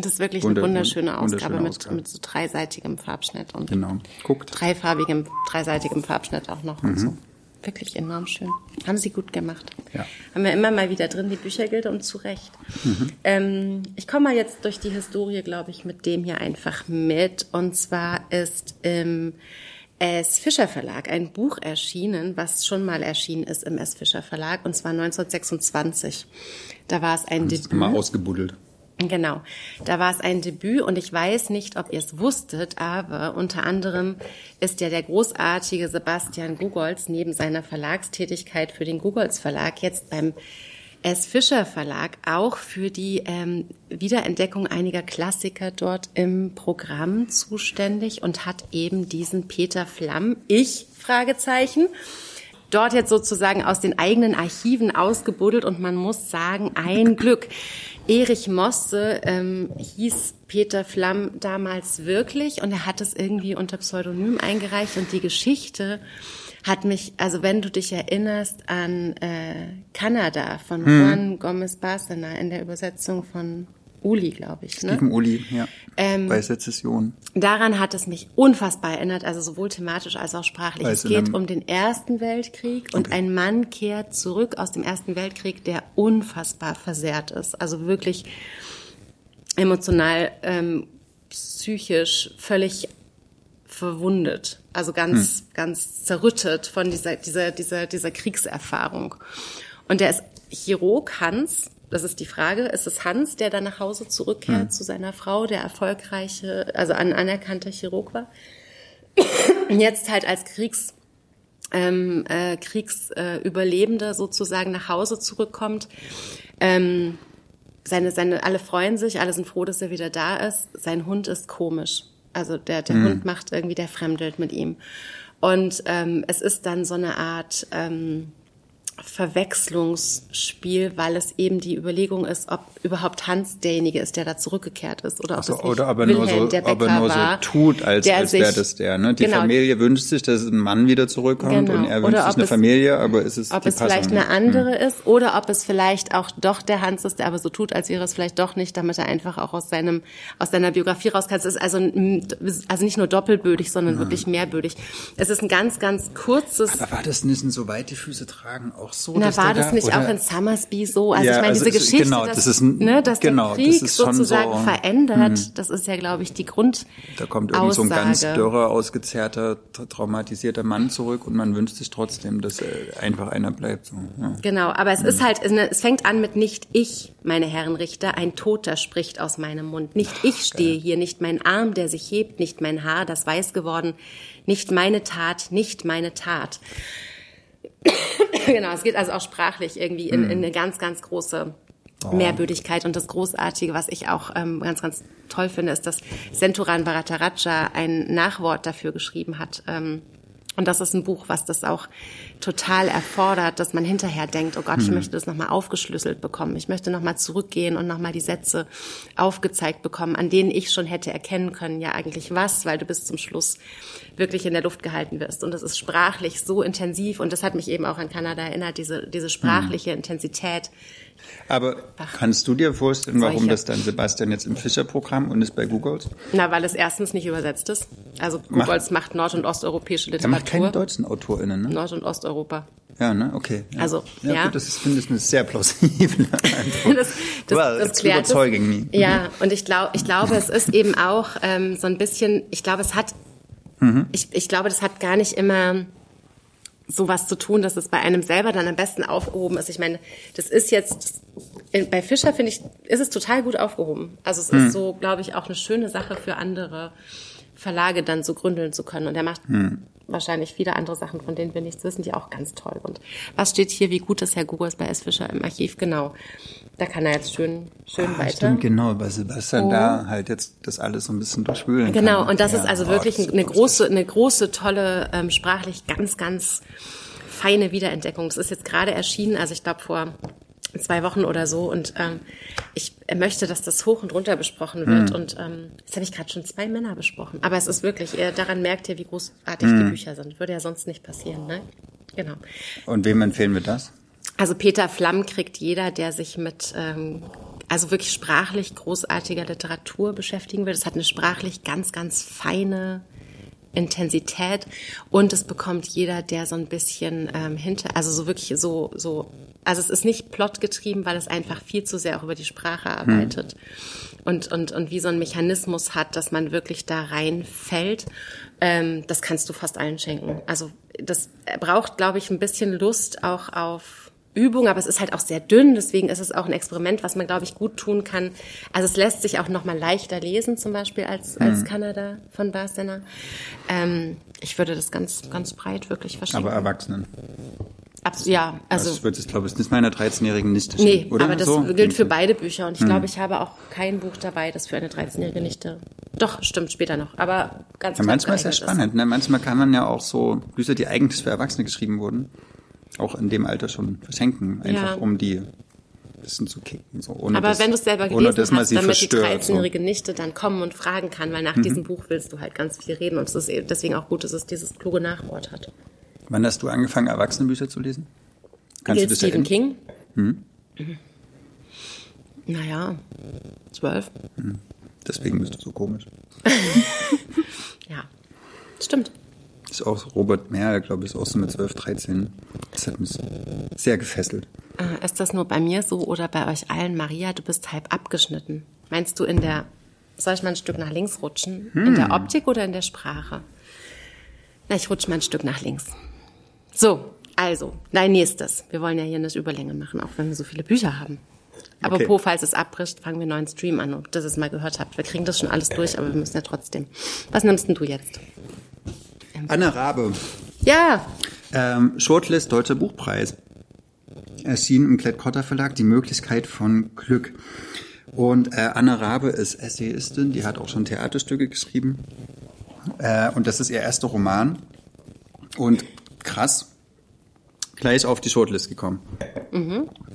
Das ist wirklich Wunder, eine wunderschöne Ausgabe, wunderschöne Ausgabe. Mit, mit so dreiseitigem Farbschnitt und genau. Guckt. dreifarbigem, dreiseitigem Farbschnitt auch noch mhm. und so wirklich enorm schön. Haben sie gut gemacht. Ja. Haben wir immer mal wieder drin, die Büchergilde und zu Recht. Mhm. Ähm, ich komme mal jetzt durch die Historie, glaube ich, mit dem hier einfach mit. Und zwar ist im S. Fischer Verlag ein Buch erschienen, was schon mal erschienen ist im S. Fischer Verlag, und zwar 1926. Da war es ein Debüt. Mal ausgebuddelt. Genau, da war es ein Debüt und ich weiß nicht, ob ihr es wusstet, aber unter anderem ist ja der großartige Sebastian Gugolz neben seiner Verlagstätigkeit für den Gugolz Verlag jetzt beim S. Fischer Verlag auch für die ähm, Wiederentdeckung einiger Klassiker dort im Programm zuständig und hat eben diesen Peter Flamm, ich, Fragezeichen, dort jetzt sozusagen aus den eigenen Archiven ausgebuddelt und man muss sagen, ein Glück. Erich Mosse ähm, hieß Peter Flamm damals wirklich und er hat es irgendwie unter Pseudonym eingereicht und die Geschichte hat mich, also wenn du dich erinnerst an äh, Kanada von hm. Juan Gomez Barcena in der Übersetzung von Uli, glaube ich. Ne? Stephen Uli, ja. Ähm, bei Sezession. Daran hat es mich unfassbar erinnert, also sowohl thematisch als auch sprachlich. Weiß es geht um den Ersten Weltkrieg okay. und ein Mann kehrt zurück aus dem Ersten Weltkrieg, der unfassbar versehrt ist. Also wirklich emotional, ähm, psychisch völlig verwundet, also ganz, hm. ganz zerrüttet von dieser, dieser, dieser, dieser Kriegserfahrung. Und der ist Chirurg Hans, das ist die Frage, ist es Hans, der dann nach Hause zurückkehrt hm. zu seiner Frau, der erfolgreiche, also ein anerkannter Chirurg war? Jetzt halt als Kriegs, ähm, äh, Kriegsüberlebender äh, sozusagen nach Hause zurückkommt. Ähm, seine, seine, alle freuen sich, alle sind froh, dass er wieder da ist. Sein Hund ist komisch. Also der, der mhm. Hund macht irgendwie, der fremdelt mit ihm. Und ähm, es ist dann so eine Art ähm, Verwechslungsspiel, weil es eben die Überlegung ist, ob überhaupt Hans derjenige ist, der da zurückgekehrt ist oder ob es nicht oder aber Wilhelm, nur so, der Bäcker aber nur so tut, als, als wäre das der. Ne? Die genau, Familie wünscht sich, dass ein Mann wieder zurückkommt genau. und er wünscht sich eine es, Familie, aber ist es ob die es vielleicht eine andere hm. ist oder ob es vielleicht auch doch der Hans ist, der aber so tut, als wäre es vielleicht doch nicht, damit er einfach auch aus seinem aus seiner Biografie rauskam. Es ist also also nicht nur doppelbödig, sondern hm. wirklich mehrbödig. Es ist ein ganz ganz kurzes. Aber war das nicht so weite Füße tragen auch so? Na, war das da, nicht oder? auch in Summersby so? Also ja, ich meine, also diese Geschichte, genau, dass, das ist ein, ne, dass genau, der Krieg das sozusagen so, verändert, hm. das ist ja, glaube ich, die Grund. Da kommt irgendwie so ein ganz dürrer, ausgezehrter, traumatisierter Mann zurück und man wünscht sich trotzdem, dass einfach einer bleibt. So, ja. Genau, aber es hm. ist halt, es fängt an mit nicht ich, meine Herren Richter, ein Toter spricht aus meinem Mund. Nicht ich stehe Geil. hier, nicht mein Arm, der sich hebt, nicht mein Haar, das weiß geworden, nicht meine Tat, nicht meine Tat. genau, es geht also auch sprachlich irgendwie in, in eine ganz, ganz große oh. Mehrbödigkeit. Und das Großartige, was ich auch ähm, ganz, ganz toll finde, ist, dass Senturan Bharataraja ein Nachwort dafür geschrieben hat. Ähm, und das ist ein Buch, was das auch total erfordert, dass man hinterher denkt, oh Gott, ich hm. möchte das nochmal aufgeschlüsselt bekommen. Ich möchte nochmal zurückgehen und nochmal die Sätze aufgezeigt bekommen, an denen ich schon hätte erkennen können, ja eigentlich was, weil du bis zum Schluss wirklich in der Luft gehalten wirst. Und das ist sprachlich so intensiv und das hat mich eben auch an Kanada erinnert, diese, diese sprachliche hm. Intensität, aber kannst du dir vorstellen, warum solche. das dann Sebastian jetzt im Fischer-Programm und ist bei Googles? Na, weil es erstens nicht übersetzt ist. Also Googles macht, macht nord- und osteuropische Literatur. Er macht keine deutschen AutorInnen, ne? Nord- und Osteuropa. Ja, ne? Okay. Ja. Also, ja. ja. Gut, das ist, finde ich, eine sehr plausible Antwort. das, das, well, das klärt überzeugen me. Ja, und ich glaube, ich glaube, es ist eben auch ähm, so ein bisschen, ich glaube, es hat, mhm. ich, ich glaube, das hat gar nicht immer sowas zu tun, dass es bei einem selber dann am besten aufgehoben ist. Ich meine, das ist jetzt bei Fischer finde ich, ist es total gut aufgehoben. Also es hm. ist so, glaube ich, auch eine schöne Sache für andere Verlage dann so gründeln zu können. Und er macht hm. Wahrscheinlich viele andere Sachen, von denen wir nichts wissen, die auch ganz toll sind. Was steht hier, wie gut ist Herr Gugos bei S. Fischer im Archiv? Genau. Da kann er jetzt schön, schön ah, weiter. Stimmt, genau, weil Sebastian oh. da halt jetzt das alles so ein bisschen durchspülen Genau, kann. und das ja. ist also oh, wirklich eine große, eine große, tolle, ähm, sprachlich ganz, ganz feine Wiederentdeckung. Das ist jetzt gerade erschienen, also ich glaube vor zwei Wochen oder so. Und ähm, ich möchte, dass das hoch und runter besprochen wird. Mhm. Und ähm, jetzt habe ich gerade schon zwei Männer besprochen. Aber es ist wirklich, ihr, daran merkt ihr, wie großartig mhm. die Bücher sind. Würde ja sonst nicht passieren, ne? Genau. Und wem empfehlen wir das? Also Peter Flamm kriegt jeder, der sich mit ähm, also wirklich sprachlich großartiger Literatur beschäftigen will. Das hat eine sprachlich ganz, ganz feine Intensität und es bekommt jeder, der so ein bisschen ähm, hinter, also so wirklich so, so, also es ist nicht plotgetrieben, weil es einfach viel zu sehr auch über die Sprache arbeitet hm. und, und, und wie so ein Mechanismus hat, dass man wirklich da reinfällt. Ähm, das kannst du fast allen schenken. Also das braucht, glaube ich, ein bisschen Lust auch auf Übung, aber es ist halt auch sehr dünn, deswegen ist es auch ein Experiment, was man, glaube ich, gut tun kann. Also es lässt sich auch noch mal leichter lesen, zum Beispiel als, als mhm. Kanada von Barstener. Ähm, ich würde das ganz, ganz breit wirklich verstehen. Aber Erwachsenen? Abs ja, also. Das wird es, glaube ich, nicht meiner 13-jährigen Nichte stehen, Nee, oder? aber das so? gilt für beide Bücher und ich hm. glaube, ich habe auch kein Buch dabei, das für eine 13-jährige Nichte. Doch, stimmt, später noch, aber ganz ja, Manchmal ist ja spannend, ne? Manchmal kann man ja auch so Bücher, die eigentlich für Erwachsene geschrieben wurden, auch in dem Alter schon verschenken, einfach ja. um die bisschen zu kicken. So, ohne Aber das, wenn du es selber gelesen hast, damit die 13-jährige so. Nichte dann kommen und fragen kann, weil nach mhm. diesem Buch willst du halt ganz viel reden und es ist deswegen auch gut, dass es dieses kluge Nachwort hat. Wann hast du angefangen, Erwachsenenbücher zu lesen? Kannst Gilt du das Stephen King? Hm? Naja, zwölf. Deswegen bist du so komisch. Ja, stimmt. Ist auch Robert Merl, glaube ich, ist auch so mit 12, 13. Das hat mich sehr gefesselt. Äh, Ist das nur bei mir so oder bei euch allen? Maria, du bist halb abgeschnitten. Meinst du in der, soll ich mal ein Stück nach links rutschen? In der Optik oder in der Sprache? Na, ich rutsche mal ein Stück nach links. So, also, dein nächstes. Wir wollen ja hier eine Überlänge machen, auch wenn wir so viele Bücher haben. Apropos, falls es abbricht, fangen wir einen neuen Stream an, ob ihr das es mal gehört habt. Wir kriegen das schon alles durch, aber wir müssen ja trotzdem. Was nimmst denn du jetzt? Anne Rabe, Ja, ähm, Shortlist Deutscher Buchpreis. Erschien im Klett-Cotta Verlag Die Möglichkeit von Glück. Und äh, Anne Rabe ist Essayistin, die hat auch schon Theaterstücke geschrieben. Äh, und das ist ihr erster Roman. Und krass, gleich auf die Shortlist gekommen.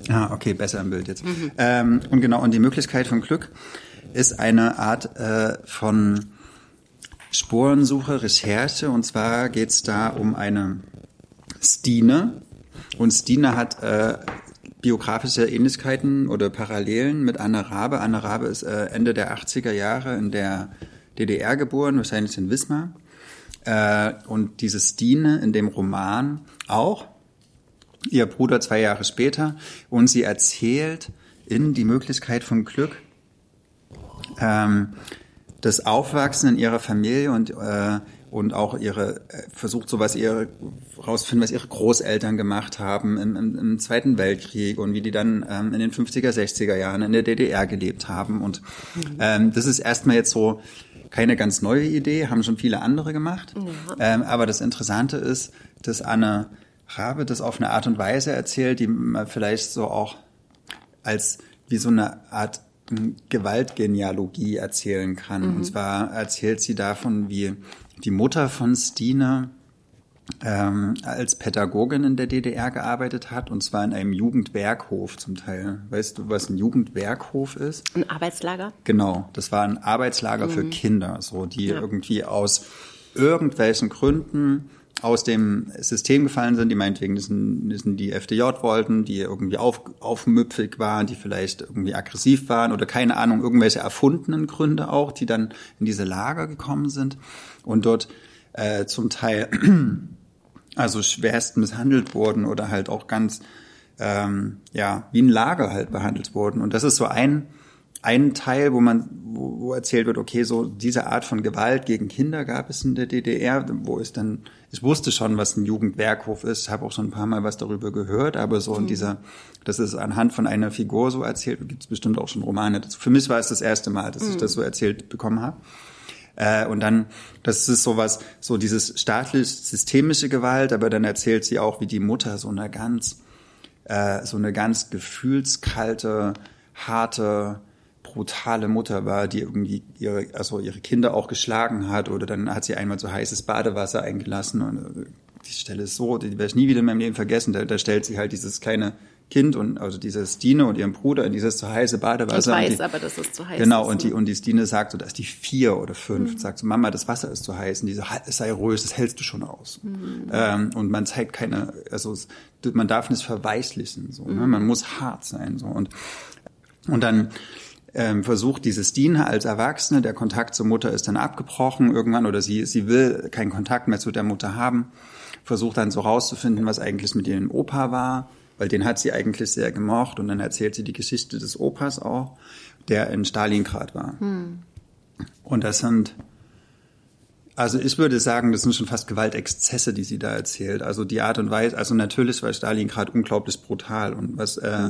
Ah, okay, besser im Bild jetzt. Ähm, und genau, und die Möglichkeit von Glück ist eine Art äh, von Spurensuche, Recherche. Und zwar geht es da um eine Stine. Und Stine hat äh, biografische Ähnlichkeiten oder Parallelen mit Anne Rabe. Anne Rabe ist äh, Ende der 80er Jahre in der DDR geboren, wahrscheinlich in Wismar. Äh, und diese Stine in dem Roman auch. Ihr Bruder zwei Jahre später. Und sie erzählt in Die Möglichkeit von Glück ähm, das Aufwachsen in ihrer Familie und äh, und auch ihre äh, versucht so was ihre rausfinden, was ihre Großeltern gemacht haben im, im, im Zweiten Weltkrieg und wie die dann ähm, in den 50er, 60er Jahren in der DDR gelebt haben. Und ähm, das ist erstmal jetzt so keine ganz neue Idee, haben schon viele andere gemacht. Ähm, aber das Interessante ist, dass Anne Rabe das auf eine Art und Weise erzählt, die man vielleicht so auch als wie so eine Art Gewaltgenealogie erzählen kann. Und zwar erzählt sie davon, wie die Mutter von Stine ähm, als Pädagogin in der DDR gearbeitet hat, und zwar in einem Jugendwerkhof zum Teil. Weißt du, was ein Jugendwerkhof ist? ein Arbeitslager. Genau, das war ein Arbeitslager für Kinder, so die Ja. irgendwie aus irgendwelchen Gründen aus dem System gefallen sind, die meinetwegen das sind die FDJ wollten, die irgendwie auf, aufmüpfig waren, die vielleicht irgendwie aggressiv waren oder keine Ahnung, irgendwelche erfundenen Gründe auch, die dann in diese Lager gekommen sind und dort äh, zum Teil also schwerst misshandelt wurden oder halt auch ganz ähm, ja wie ein Lager halt behandelt wurden. Und das ist so ein ein Teil, wo man wo, wo erzählt wird, okay, so diese Art von Gewalt gegen Kinder gab es in der DDR, wo es dann ich wusste schon, was ein Jugendwerkhof ist, habe auch schon ein paar Mal was darüber gehört, aber so in dieser das ist anhand von einer Figur so erzählt, gibt es bestimmt auch schon Romane dazu. Für mich war es das erste Mal, dass ich das so erzählt bekommen habe. Äh, und dann, das ist sowas, so dieses staatlich-systemische Gewalt, aber dann erzählt sie auch, wie die Mutter so eine ganz, äh, so eine ganz gefühlskalte, harte, brutale Mutter war, die irgendwie ihre, also ihre Kinder auch geschlagen hat oder dann hat sie einmal so heißes Badewasser eingelassen und äh, die Stelle ist so, die werde ich nie wieder in meinem Leben vergessen, da, da stellt sie halt dieses kleine Kind und also diese Stine und ihren Bruder in dieses zu heiße Badewasser. Ich weiß die, aber, dass es zu heiß Genau, ist. und die, und die Stine sagt so, da ist die vier oder fünf, sagt so, Mama, das Wasser ist zu heiß. Und die so, es sei ruhig, das hältst du schon aus. Ähm, und man zeigt keine, also es, man darf nicht verweichlichen, so, ne? man muss hart sein, so. Und, und dann ähm, versucht diese Stine als Erwachsene, der Kontakt zur Mutter ist dann abgebrochen irgendwann oder sie, sie will keinen Kontakt mehr zu der Mutter haben, versucht dann so rauszufinden, was eigentlich mit ihrem Opa war, weil den hat sie eigentlich sehr gemocht und dann erzählt sie die Geschichte des Opas auch, der in Stalingrad war. Und das sind, also ich würde sagen, das sind schon fast Gewaltexzesse, die sie da erzählt. Also die Art und Weise, also natürlich war Stalingrad unglaublich brutal und was, äh,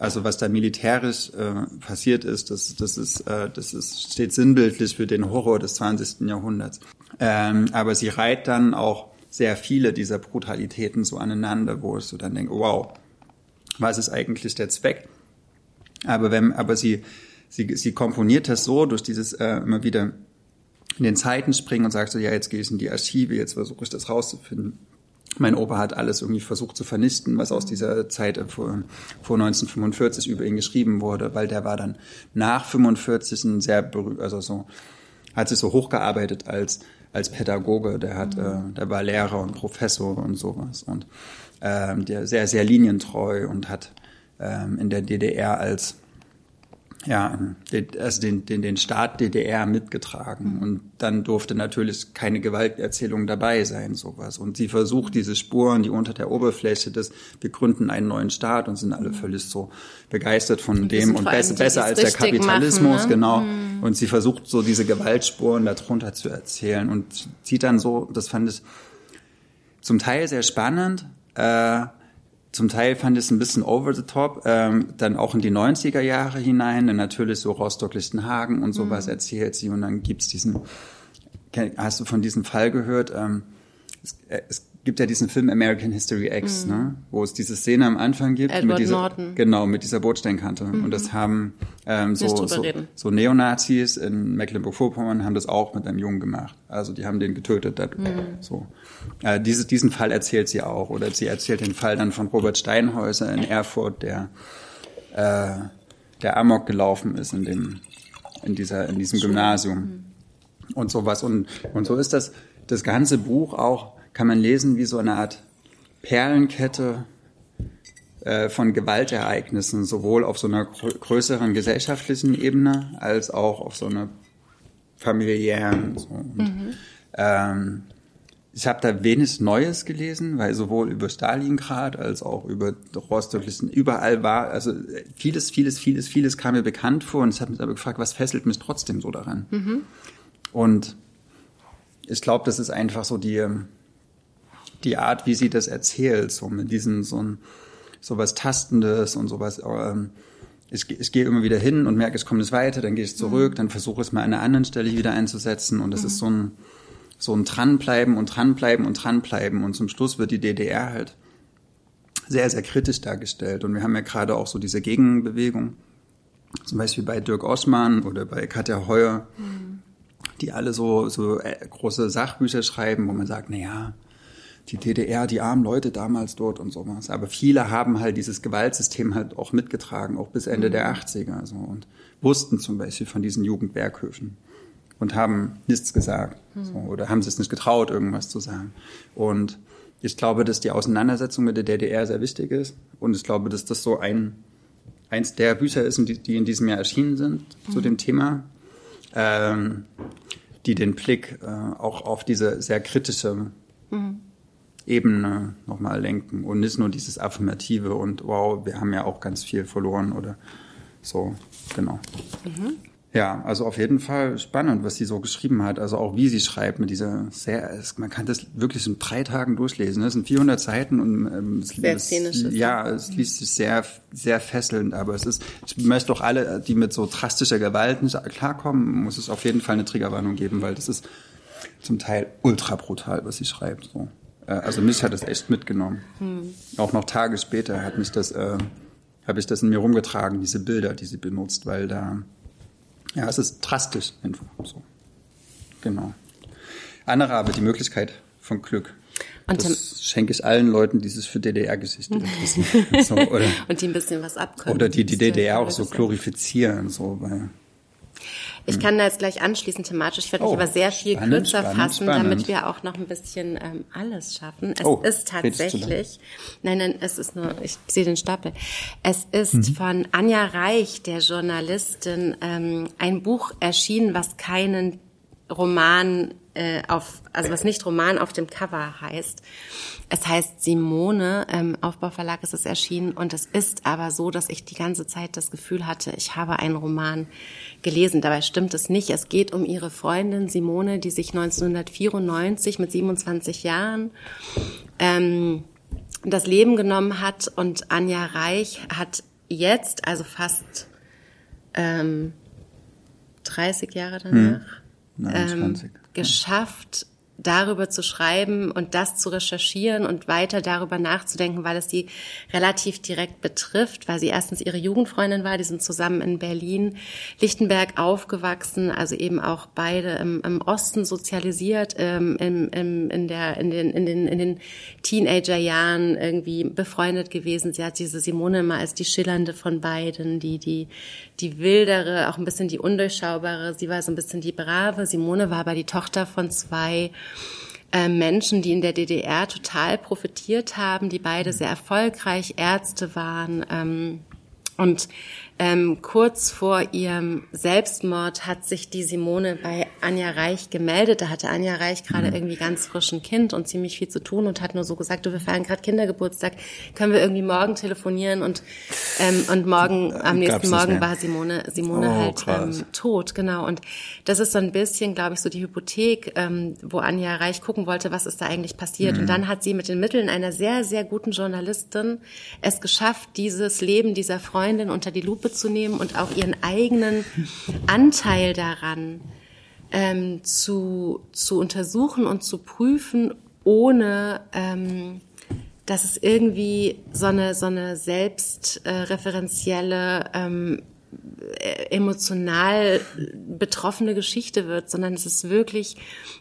also was da militärisch äh, passiert ist, das, das ist, äh, das ist, steht sinnbildlich für den Horror des 20. Jahrhunderts. Ähm, aber sie reiht dann auch sehr viele dieser Brutalitäten so aneinander, wo ich so dann denke, wow, was ist eigentlich der Zweck? Aber wenn, aber sie, sie, sie komponiert das so durch dieses äh, immer wieder in den Zeiten springen und sagt so, ja, jetzt gehe ich in die Archive, jetzt versuche ich das rauszufinden. Mein Opa hat alles irgendwie versucht zu vernichten, was aus dieser Zeit vor, vor 1945 über ihn geschrieben wurde, weil der war dann nach 45 ein sehr berühmt, also so, hat sich so hochgearbeitet als, als Pädagoge, der hat, äh, der war Lehrer und Professor und sowas. Und ähm, der sehr, sehr linientreu und hat ähm, in der DDR als ja, also den, den, den Staat DDR mitgetragen. Mhm. Und dann durfte natürlich keine Gewalterzählung dabei sein, sowas. Und sie versucht diese Spuren, die unter der Oberfläche des, wir gründen einen neuen Staat und sind alle mhm. völlig so begeistert von und dem und besser, besser als der Kapitalismus, machen, ne? genau. Mhm. Und sie versucht so diese Gewaltspuren darunter zu erzählen und sieht dann so, das fand ich zum Teil sehr spannend, äh, zum Teil fand ich es ein bisschen over the top, ähm, dann auch in die 90er Jahre hinein, dann natürlich so Rostock-Lichtenhagen und sowas mhm. erzählt sie und dann gibt's diesen, hast du von diesem Fall gehört? Ähm, es, äh, es gibt ja diesen Film American History X, mhm. ne, wo es diese Szene am Anfang gibt Edward mit dieser Norton. genau mit dieser Bordsteinkante mhm. und das haben ähm, so, so, so Neonazis in Mecklenburg-Vorpommern haben das auch mit einem Jungen gemacht. Also die haben den getötet. Mhm. So äh, diese, diesen Fall erzählt sie auch oder sie erzählt den Fall dann von Robert Steinhäuser in Erfurt, der äh, der Amok gelaufen ist in dem in dieser in diesem Gymnasium mhm. und sowas und und so ist das das ganze Buch auch kann man lesen wie so eine Art Perlenkette äh, von Gewaltereignissen, sowohl auf so einer größeren gesellschaftlichen Ebene als auch auf so einer familiären. So. Und, mhm. ähm, ich habe da wenig Neues gelesen, weil sowohl über Stalingrad als auch über Rostock, überall war, also vieles, vieles, vieles, vieles kam mir bekannt vor und ich habe mich aber gefragt, was fesselt mich trotzdem so daran? Mhm. Und ich glaube, das ist einfach so die, die Art, wie sie das erzählt, so mit diesen so ein sowas Tastendes und sowas. Ähm, ich, ich gehe immer wieder hin und merke, es kommt nicht weiter, dann gehe ich zurück, mhm. dann versuche es mal an einer anderen Stelle wieder einzusetzen und das mhm. ist so ein so ein dranbleiben und dranbleiben und dranbleiben und zum Schluss wird die DDR halt sehr sehr kritisch dargestellt und wir haben ja gerade auch so diese Gegenbewegung, zum Beispiel bei Dirk Oschmann oder bei Katja Heuer, mhm. die alle so so äh, große Sachbücher schreiben, wo man sagt, na ja, die DDR, die armen Leute damals dort und sowas. Aber viele haben halt dieses Gewaltsystem halt auch mitgetragen, auch bis Ende mhm. der 80er so, und wussten zum Beispiel von diesen Jugendwerkhöfen und haben nichts gesagt mhm. so, oder haben es nicht getraut, irgendwas zu sagen. Und ich glaube, dass die Auseinandersetzung mit der DDR sehr wichtig ist und ich glaube, dass das so ein eins der Bücher ist, die, die in diesem Jahr erschienen sind mhm. zu dem Thema, ähm, die den Blick äh, auch auf diese sehr kritische mhm. Ebene nochmal lenken und nicht nur dieses Affirmative und wow, wir haben ja auch ganz viel verloren oder so, genau. Mhm. Ja, also auf jeden Fall spannend, was sie so geschrieben hat. Also auch wie sie schreibt mit dieser sehr, man kann das wirklich in drei Tagen durchlesen. Das sind 400 Seiten und ähm, es, sehr es, ja, es liest sich sehr, sehr fesselnd. Aber es ist, ich möchte doch alle, die mit so drastischer Gewalt nicht klarkommen, muss es auf jeden Fall eine Triggerwarnung geben, weil das ist zum Teil ultra brutal, was sie schreibt. So. Äh, also mich hat das echt mitgenommen. Hm. Auch noch Tage später hat mich das, äh, habe ich das in mir rumgetragen, diese Bilder, die sie benutzt, weil da, ja, es ist drastisch einfach so. Genau. Andere aber die Möglichkeit von Glück. Und das schenke ich allen Leuten, die sich für DDR-Geschichte interessieren. so, oder, und die ein bisschen was abkönnen. Oder die die DDR auch so glorifizieren, so, weil ich kann da jetzt gleich anschließen thematisch. Ich werde mich oh, aber sehr viel spannend, kürzer spannend, fassen, spannend. damit wir auch noch ein bisschen ähm, alles schaffen. Es oh, ist tatsächlich, nein, nein, es ist nur, ich sehe den Stapel. Es ist mhm. von Anja Reich, der Journalistin, ähm, ein Buch erschienen, was keinen Roman äh, auf, also was nicht Roman auf dem Cover heißt. Es heißt Simone, im Aufbauverlag ist es erschienen und es ist aber so, dass ich die ganze Zeit das Gefühl hatte, ich habe einen Roman gelesen. Dabei stimmt es nicht. Es geht um ihre Freundin Simone, die sich 1994 mit 27 Jahren ähm, das Leben genommen hat und Anja Reich hat jetzt, also fast ähm, 30 Jahre danach, hm. ähm, geschafft, darüber zu schreiben und das zu recherchieren und weiter darüber nachzudenken, weil es sie relativ direkt betrifft, weil sie erstens ihre Jugendfreundin war, die sind zusammen in Berlin, Lichtenberg aufgewachsen, also eben auch beide im, im Osten sozialisiert, ähm, im, im, in, der, in, den, in, den, in den Teenagerjahren irgendwie befreundet gewesen. Sie hat diese Simone immer als die schillernde von beiden, die, die, die wildere, auch ein bisschen die undurchschaubare. Sie war so ein bisschen die brave. Simone war aber die Tochter von zwei Menschen, die in der DDR total profitiert haben, die beide sehr erfolgreich Ärzte waren. Ähm, und Ähm, kurz vor ihrem Selbstmord hat sich die Simone bei Anja Reich gemeldet. Da hatte Anja Reich gerade mhm. irgendwie ganz frisch ein Kind und ziemlich viel zu tun und hat nur so gesagt, du, wir feiern gerade Kindergeburtstag, können wir irgendwie morgen telefonieren und ähm, und morgen am nächsten Morgen war Simone Simone oh, halt ähm, tot, genau. Und das ist so ein bisschen, glaube ich, so die Hypothek, ähm, wo Anja Reich gucken wollte, was ist da eigentlich passiert. Mhm. Und dann hat sie mit den Mitteln einer sehr sehr guten Journalistin es geschafft, dieses Leben dieser Freundin unter die Lupe zu nehmen und auch ihren eigenen Anteil daran ähm, zu, zu untersuchen und zu prüfen, ohne ähm, dass es irgendwie so eine, so eine selbstreferenzielle, äh, ähm, emotional betroffene Geschichte wird, sondern es ist wirklich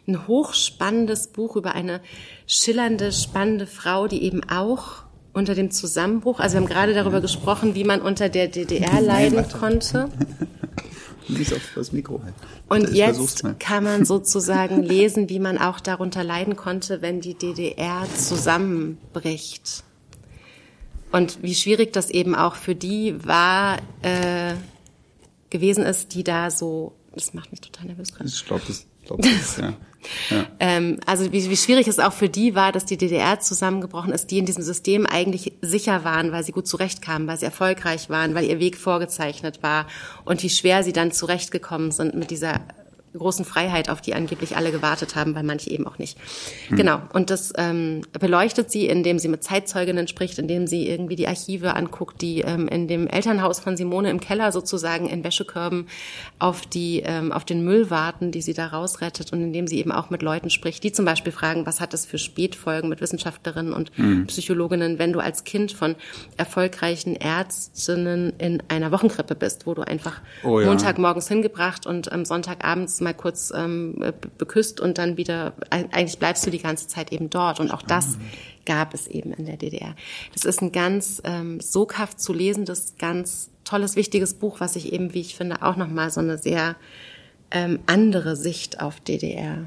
ein hochspannendes Buch über eine schillernde, spannende Frau, die eben auch unter dem Zusammenbruch, also wir haben gerade darüber gesprochen, wie man unter der DDR leiden Nein, konnte. Nicht auf das Mikro halt. Und ich jetzt kann man sozusagen lesen, wie man auch darunter leiden konnte, wenn die DDR zusammenbricht. Und wie schwierig das eben auch für die war, äh, gewesen ist, die da so, das macht mich total nervös gerade. Ich glaube, das, glaub, das ja. Ähm, also wie, wie schwierig es auch für die war, dass die DDR zusammengebrochen ist, die in diesem System eigentlich sicher waren, weil sie gut zurechtkamen, weil sie erfolgreich waren, weil ihr Weg vorgezeichnet war und wie schwer sie dann zurechtgekommen sind mit dieser großen Freiheit, auf die angeblich alle gewartet haben, weil manche eben auch nicht. Hm. Genau. Und das ähm, beleuchtet sie, indem sie mit Zeitzeuginnen spricht, indem sie irgendwie die Archive anguckt, die ähm, in dem Elternhaus von Simone im Keller sozusagen in Wäschekörben auf die ähm, auf den Müll warten, die sie da rausrettet und indem sie eben auch mit Leuten spricht, die zum Beispiel fragen, was hat das für Spätfolgen mit Wissenschaftlerinnen und hm. Psychologinnen, wenn du als Kind von erfolgreichen Ärztinnen in einer Wochenkrippe bist, wo du einfach oh, ja. Montagmorgens hingebracht und am Sonntagabends mal kurz ähm, beküsst und dann wieder, eigentlich bleibst du die ganze Zeit eben dort. Und auch das gab es eben in der DDR. Das ist ein ganz ähm, soghaft zu lesendes, ganz tolles, wichtiges Buch, was sich eben, wie ich finde, auch nochmal so eine sehr ähm, andere Sicht auf DDR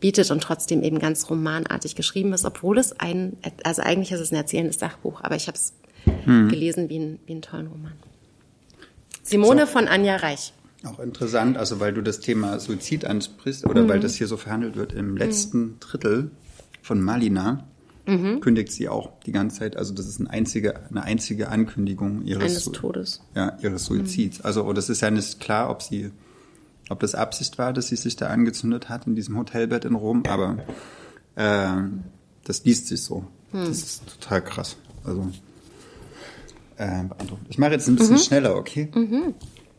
bietet und trotzdem eben ganz romanartig geschrieben ist, obwohl es ein, also eigentlich ist es ein erzählendes Sachbuch, aber ich habe es hm. gelesen wie, ein, wie einen tollen Roman. Simone so. von Anja Reich. Auch interessant, also weil du das Thema Suizid ansprichst oder mhm. weil das hier so verhandelt wird im letzten mhm. Drittel von Malina. Mhm. kündigt sie auch die ganze Zeit. Also das ist eine einzige, eine einzige Ankündigung ihres Eines Todes. Ja, ihres Suizids. Mhm. Also und es ist ja nicht klar, ob sie, ob das Absicht war, dass sie sich da angezündet hat in diesem Hotelbett in Rom, aber äh, das liest sich so. Mhm. Das ist total krass. Also äh, ich mache jetzt ein bisschen mhm. schneller, okay? Mhm.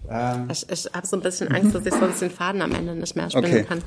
Ähm, ich ich habe so ein bisschen Angst, dass ich sonst den Faden am Ende nicht mehr spinnen okay. kann.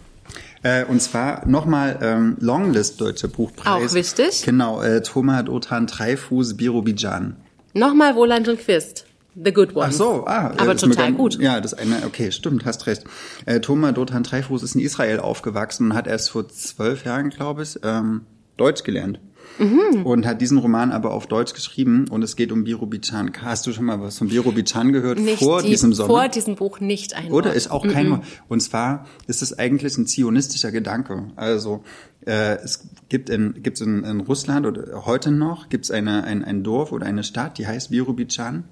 Äh, und zwar nochmal ähm, Longlist Deutscher Buchpreis. Auch wichtig. Genau, äh, Thomas Otan Dreifuß Birobijan. Nochmal Woland und Quist. The Good One. Ach so, ah. Aber total dann, gut. Ja, das eine, okay, stimmt, hast recht. Äh, Thomas Dotan Dreifuß ist in Israel aufgewachsen und hat erst vor zwölf Jahren, glaube ich, ähm, Deutsch gelernt. Mhm. Und hat diesen Roman aber auf Deutsch geschrieben und es geht um Birobidschan. Hast du schon mal was von Birobidschan gehört nicht vor die, diesem Sommer? Vor diesem Buch nicht ein Oder ist auch kein mhm. Und zwar ist es eigentlich ein zionistischer Gedanke. Also äh, es gibt in, gibt's in, in Russland oder heute noch gibt's eine, ein, ein Dorf oder eine Stadt, die heißt Birobidschan.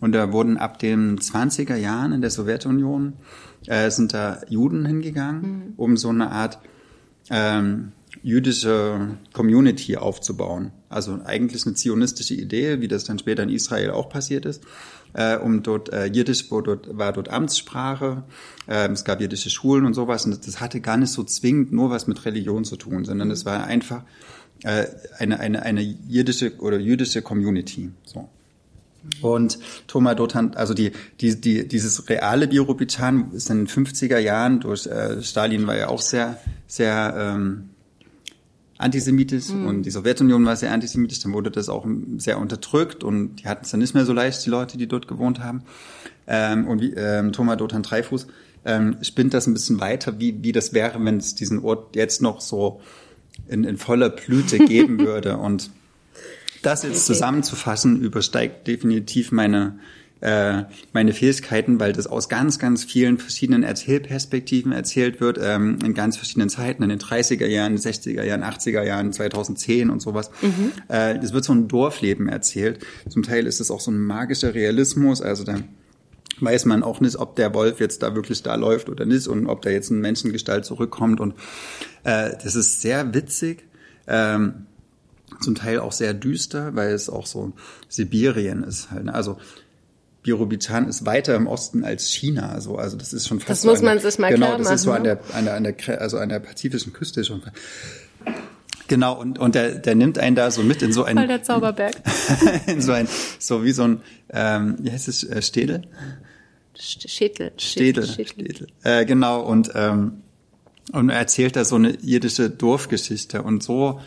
Und da wurden ab den 20er Jahren in der Sowjetunion äh, sind da Juden hingegangen, mhm. um so eine Art ähm, jüdische Community aufzubauen. Also eigentlich eine zionistische Idee, wie das dann später in Israel auch passiert ist. Äh, um dort äh, Jiddisch war dort, war dort Amtssprache, äh, es gab jiddische Schulen und sowas. Und das hatte gar nicht so zwingend nur was mit Religion zu tun, sondern es war einfach äh, eine, eine, eine jiddische oder jüdische Community. So. Und Thomas Dotan, also die, die, die, dieses reale Biorobitan ist in den 50er Jahren durch äh, Stalin war ja auch sehr, sehr ähm, antisemitisch mhm. und die Sowjetunion war sehr antisemitisch, dann wurde das auch sehr unterdrückt und die hatten es dann nicht mehr so leicht, die Leute, die dort gewohnt haben. Ähm, und wie, ähm, Thomas Dotan Dreifuß ähm, spinnt das ein bisschen weiter, wie, wie das wäre, wenn es diesen Ort jetzt noch so in, in voller Blüte geben würde. Und das jetzt zusammenzufassen, übersteigt definitiv meine äh, meine Fähigkeiten, weil das aus ganz, ganz vielen verschiedenen Erzählperspektiven erzählt wird, ähm, in ganz verschiedenen Zeiten, in den 30er Jahren, 60er Jahren, 80er Jahren, 2010 und sowas. Mhm. Äh, es wird so ein Dorfleben erzählt. Zum Teil ist es auch so ein magischer Realismus, also da weiß man auch nicht, ob der Wolf jetzt da wirklich da läuft oder nicht und ob da jetzt ein Menschengestalt zurückkommt. Und äh, das ist sehr witzig, ähm, zum Teil auch sehr düster, weil es auch so Sibirien ist halt. Ne? Also Birobidschan ist weiter im Osten als China, so also das ist schon fast. Das so muss an man der, sich mal genau, klar das ist so machen, an der, an der, an der, also an der pazifischen Küste schon. Genau, und, und der, der nimmt einen da so mit in so ein, Voll der Zauberberg. in so ein, so wie so ein, ähm, wie heißt es, äh, Städel? Sch- Schädel. Städel, Städel. Äh, genau, und, ähm, und er erzählt da so eine irdische Dorfgeschichte und so,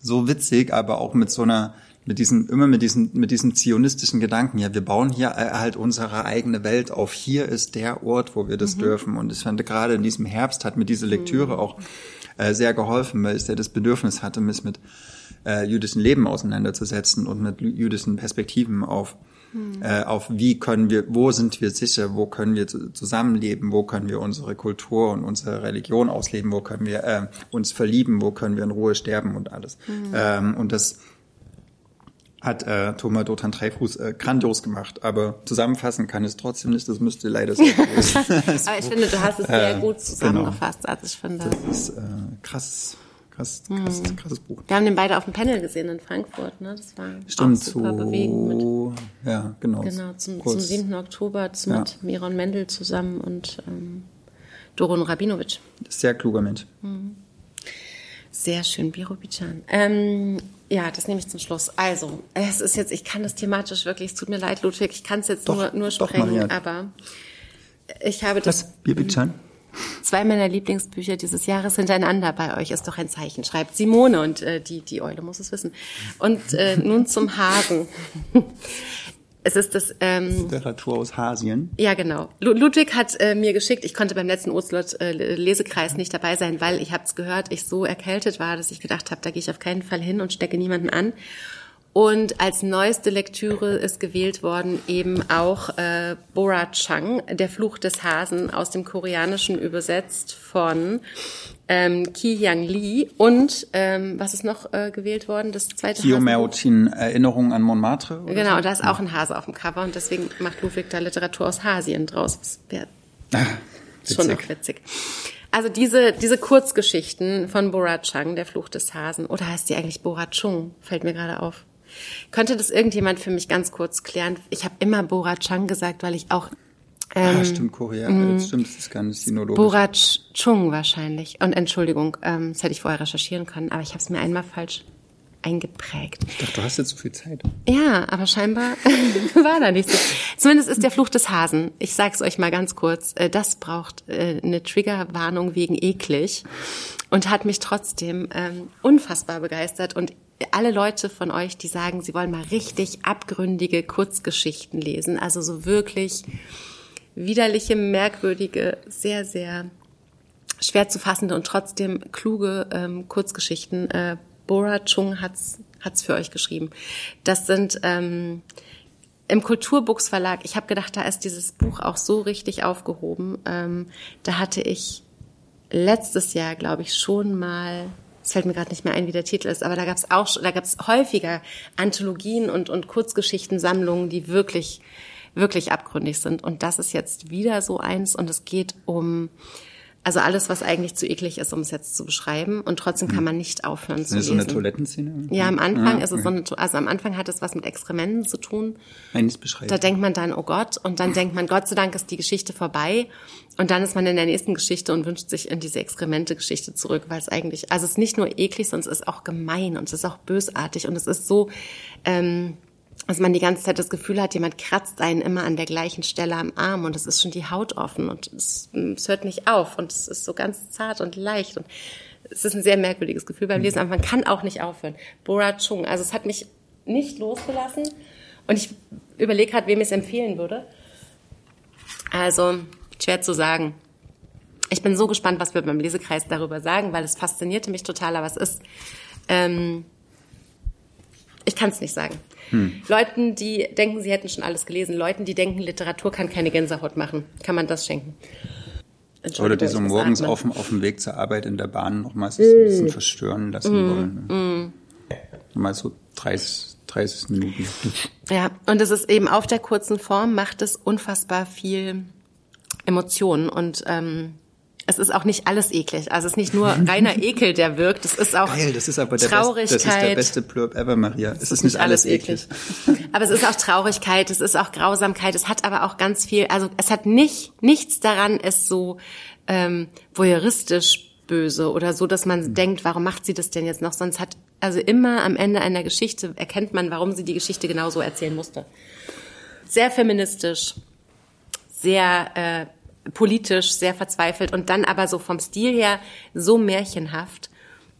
so witzig, aber auch mit so einer, mit diesem, immer mit diesem, mit diesem zionistischen Gedanken, ja, wir bauen hier halt unsere eigene Welt auf. Hier ist der Ort, wo wir das dürfen. Und ich fand gerade in diesem Herbst hat mir diese Lektüre auch äh, sehr geholfen, weil ich ja das Bedürfnis hatte, mich mit äh, jüdischen Leben auseinanderzusetzen und mit jüdischen Perspektiven auf äh, auf wie können wir, wo sind wir sicher, wo können wir zu- zusammenleben, wo können wir unsere Kultur und unsere Religion ausleben, wo können wir äh, uns verlieben, wo können wir in Ruhe sterben und alles. Ähm, und das hat äh, Thomas Dothan Dreyfus äh, grandios gemacht, aber zusammenfassen kann es trotzdem nicht, das müsste leider so Aber ich finde, du hast es sehr Äh, gut zusammengefasst. Also ich finde, Das ist äh, krass, krass, krass, krasses Buch. wir haben den beide auf dem Panel gesehen in Frankfurt. Ne? Das war Stimmt, auch super bewegend. Mit, zu, ja, genau. genau, zum, zum kurz. 7. Oktober Ja. mit Miron Mendel zusammen und ähm, Doron Rabinovic. Sehr kluger Mensch. Sehr schön, Birobidschan. Ähm, ja, das nehme ich zum Schluss. Also, es ist jetzt, ich kann das thematisch wirklich, es tut mir leid, Ludwig, ich kann es jetzt Doch, nur, nur sprengen, aber ich habe das Was? Bierbitschan? Zwei meiner Lieblingsbücher dieses Jahres hintereinander bei euch ist doch ein Zeichen, schreibt Simone und äh, die, die Eule muss es wissen. Und äh, nun zum Hasen. Es ist das, ähm, Literatur aus Hasien. ja genau. Lu- Ludwig hat äh, mir geschickt, ich konnte beim letzten Oslot äh, Lesekreis nicht dabei sein, weil ich habe es gehört, ich so erkältet war, dass ich gedacht habe, da gehe ich auf keinen Fall hin und stecke niemanden an. Und als neueste Lektüre ist gewählt worden eben auch äh, Bora Chang, Der Fluch des Hasen, aus dem Koreanischen übersetzt von ähm, Ki Hyang Lee. Und ähm, was ist noch äh, gewählt worden? Das zweite Hasenbuch? Mautin, Erinnerungen an Montmartre? Oder Genau, so? da ist auch ein Hase auf dem Cover und deswegen macht Ludwig da Literatur aus Hasien draus. Das wäre Ah, schon noch witzig. Also diese, diese Kurzgeschichten von Bora Chang, der Fluch des Hasen, oder heißt die eigentlich Bora Chung? Fällt mir gerade auf. Könnte das irgendjemand für mich ganz kurz klären? Ich habe immer Bora Chang gesagt, weil ich auch ah, stimmt, Korea. Das stimmt, das ist gar nicht sinologisch. Bora Ch- Chung wahrscheinlich. Und Entschuldigung, ähm, das hätte ich vorher recherchieren können, aber ich habe es mir einmal falsch eingeprägt. Ich dachte, du hast jetzt so viel Zeit. Ja, aber scheinbar war da nicht so. Zumindest ist der Fluch des Hasen. Ich sag's euch mal ganz kurz. äh, Das braucht äh, eine Triggerwarnung wegen eklig und hat mich trotzdem ähm, unfassbar begeistert. Und alle Leute von euch, die sagen, sie wollen mal richtig abgründige Kurzgeschichten lesen, also so wirklich widerliche, merkwürdige, sehr, sehr schwer zu fassende und trotzdem kluge ähm, Kurzgeschichten. Äh, Bora Chung hat's hat's für euch geschrieben. Das sind ähm, im Kulturbuchs Verlag. Ich habe gedacht, da ist dieses Buch auch so richtig aufgehoben. Ähm, da hatte ich letztes Jahr, glaube ich, schon mal. Es fällt mir gerade nicht mehr ein, wie der Titel ist, aber da gab es auch, da gab es häufiger Anthologien und und Kurzgeschichtensammlungen, die wirklich wirklich abgründig sind. Und das ist jetzt wieder so eins. Und es geht um also alles, was eigentlich zu eklig ist, um es jetzt zu beschreiben. Und trotzdem kann man nicht aufhören zu Ist das so lesen. eine Toilettenszene? Ja, am Anfang Ah, ist es so eine, also am Anfang hat es was mit Exkrementen zu tun. Nein, nicht beschreiben. Da denkt man dann, oh Gott, und dann denkt man, Gott sei Dank ist die Geschichte vorbei. Und dann ist man in der nächsten Geschichte und wünscht sich in diese Exkremente-Geschichte zurück, weil es eigentlich, also es ist nicht nur eklig, sondern es ist auch gemein und es ist auch bösartig und es ist so, ähm, dass man die ganze Zeit das Gefühl hat, jemand kratzt einen immer an der gleichen Stelle am Arm und es ist schon die Haut offen und es, es hört nicht auf und es ist so ganz zart und leicht und es ist ein sehr merkwürdiges Gefühl beim Lesen, aber man kann auch nicht aufhören. Bora Chung, also es hat mich nicht losgelassen und ich überlege gerade, wem ich es empfehlen würde. Also, schwer zu sagen. Ich bin so gespannt, was wir beim Lesekreis darüber sagen, weil es faszinierte mich total, aber es ist, ähm, ich kann es nicht sagen. Leuten, die denken, sie hätten schon alles gelesen, Leuten, die denken, Literatur kann keine Gänsehaut machen, kann man das schenken. Oder die so morgens auf dem, auf dem Weg zur Arbeit in der Bahn nochmal sich ein bisschen verstören lassen wollen. Ne? Mal so 30, 30 Minuten. Ja, und es ist eben auf der kurzen Form, macht es unfassbar viel Emotionen und ähm, es ist auch nicht alles eklig. Also es ist nicht nur reiner Ekel, der wirkt. Es ist auch Geil, das ist aber der Traurigkeit. Best, das ist der beste Blurb ever, Maria. Es, es ist, nicht alles eklig. eklig. Aber es ist auch Traurigkeit, es ist auch Grausamkeit. Es hat aber auch ganz viel. Also es hat nicht nichts daran, es so ähm, voyeuristisch böse oder so, dass man mhm. denkt, warum macht sie das denn jetzt noch? Sonst hat also immer am Ende einer Geschichte erkennt man, warum sie die Geschichte genauso erzählen musste. Sehr feministisch, sehr äh, politisch sehr verzweifelt und dann aber so vom Stil her so märchenhaft,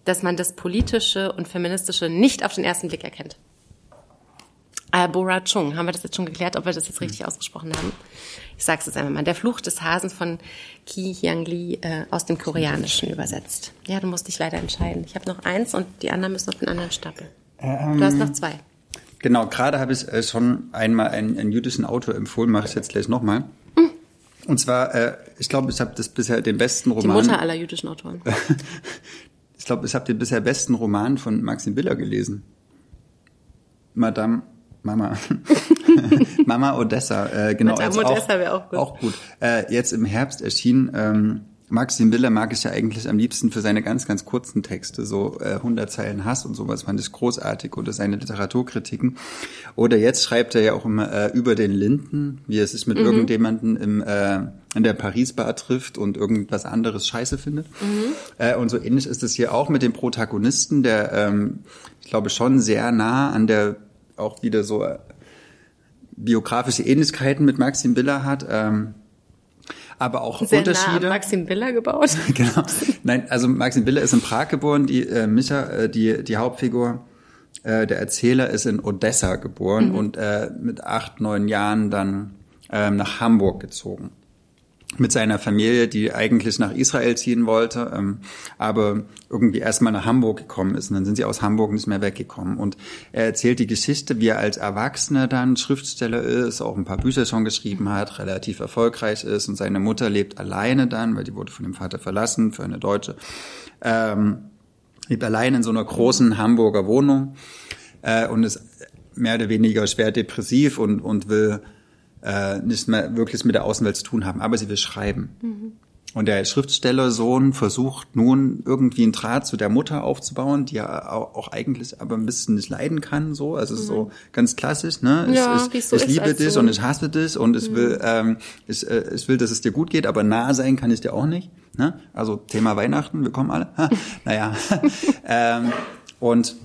dass man das Politische und Feministische nicht auf den ersten Blick erkennt. Äh, Bora Chung, haben wir das jetzt schon geklärt, ob wir das jetzt richtig ausgesprochen haben? Ich sag's jetzt einmal mal. Der Fluch des Hasen von Ki Hyang Lee äh, aus dem Koreanischen übersetzt. Ja, du musst dich leider entscheiden. Ich habe noch eins und die anderen müssen auf den anderen Stapel. Ähm, du hast noch zwei. Genau, gerade habe ich äh, schon einmal einen, einen jüdischen Autor empfohlen, mache ich jetzt gleich nochmal. Und zwar, äh, ich glaube, ich habe das bisher den besten Roman. Die Mutter aller jüdischen Autoren. ich glaube, ich habe den bisher besten Roman von Maxim Biller gelesen. Madame Mama. Mama Odessa, äh, genau. Madame Odessa wäre auch gut. Auch gut. Äh, jetzt im Herbst erschien ähm, Maxim Biller mag ich ja eigentlich am liebsten für seine ganz, ganz kurzen Texte, so äh, 100 Zeilen Hass und sowas fand ich großartig oder seine Literaturkritiken. Oder jetzt schreibt er ja auch immer äh, über den Linden, wie er sich mit mhm. irgendjemanden im, äh, in der Paris-Bar trifft und irgendwas anderes scheiße findet. Mhm. Äh, und so ähnlich ist es hier auch mit dem Protagonisten, der, ähm, ich glaube, schon sehr nah an der auch wieder so äh, biografische Ähnlichkeiten mit Maxim Biller hat. Ähm, aber auch Sehr Unterschiede. Nah Maxim Biller gebaut. genau. Nein, also Maxim Biller ist in Prag geboren, die äh, Micha, äh, die die Hauptfigur, äh, der Erzähler ist in Odessa geboren mhm. und äh, mit acht neun Jahren dann ähm, nach Hamburg gezogen mit seiner Familie, die eigentlich nach Israel ziehen wollte, ähm, aber irgendwie erstmal nach Hamburg gekommen ist. Und dann sind sie aus Hamburg nicht mehr weggekommen. Und er erzählt die Geschichte, wie er als Erwachsener dann Schriftsteller ist, auch ein paar Bücher schon geschrieben hat, relativ erfolgreich ist. Und seine Mutter lebt alleine dann, weil die wurde von dem Vater verlassen für eine Deutsche. Ähm, lebt allein in so einer großen Hamburger Wohnung äh, und ist mehr oder weniger schwer depressiv und, und will äh, nicht mehr wirklich mit der Außenwelt zu tun haben, aber sie will schreiben. Mhm. Und der Schriftstellersohn versucht nun irgendwie einen Draht zu der Mutter aufzubauen, die er auch eigentlich aber ein bisschen nicht leiden kann, so. Also mhm. so ganz klassisch, ne? Ja, ich, so ich liebe dich und ich hasse dich und ich mhm. will, ähm, ich, äh, ich will, dass es dir gut geht, aber nah sein kann ich dir auch nicht. Ne? Also Thema Weihnachten, wir kommen alle. naja. ähm, und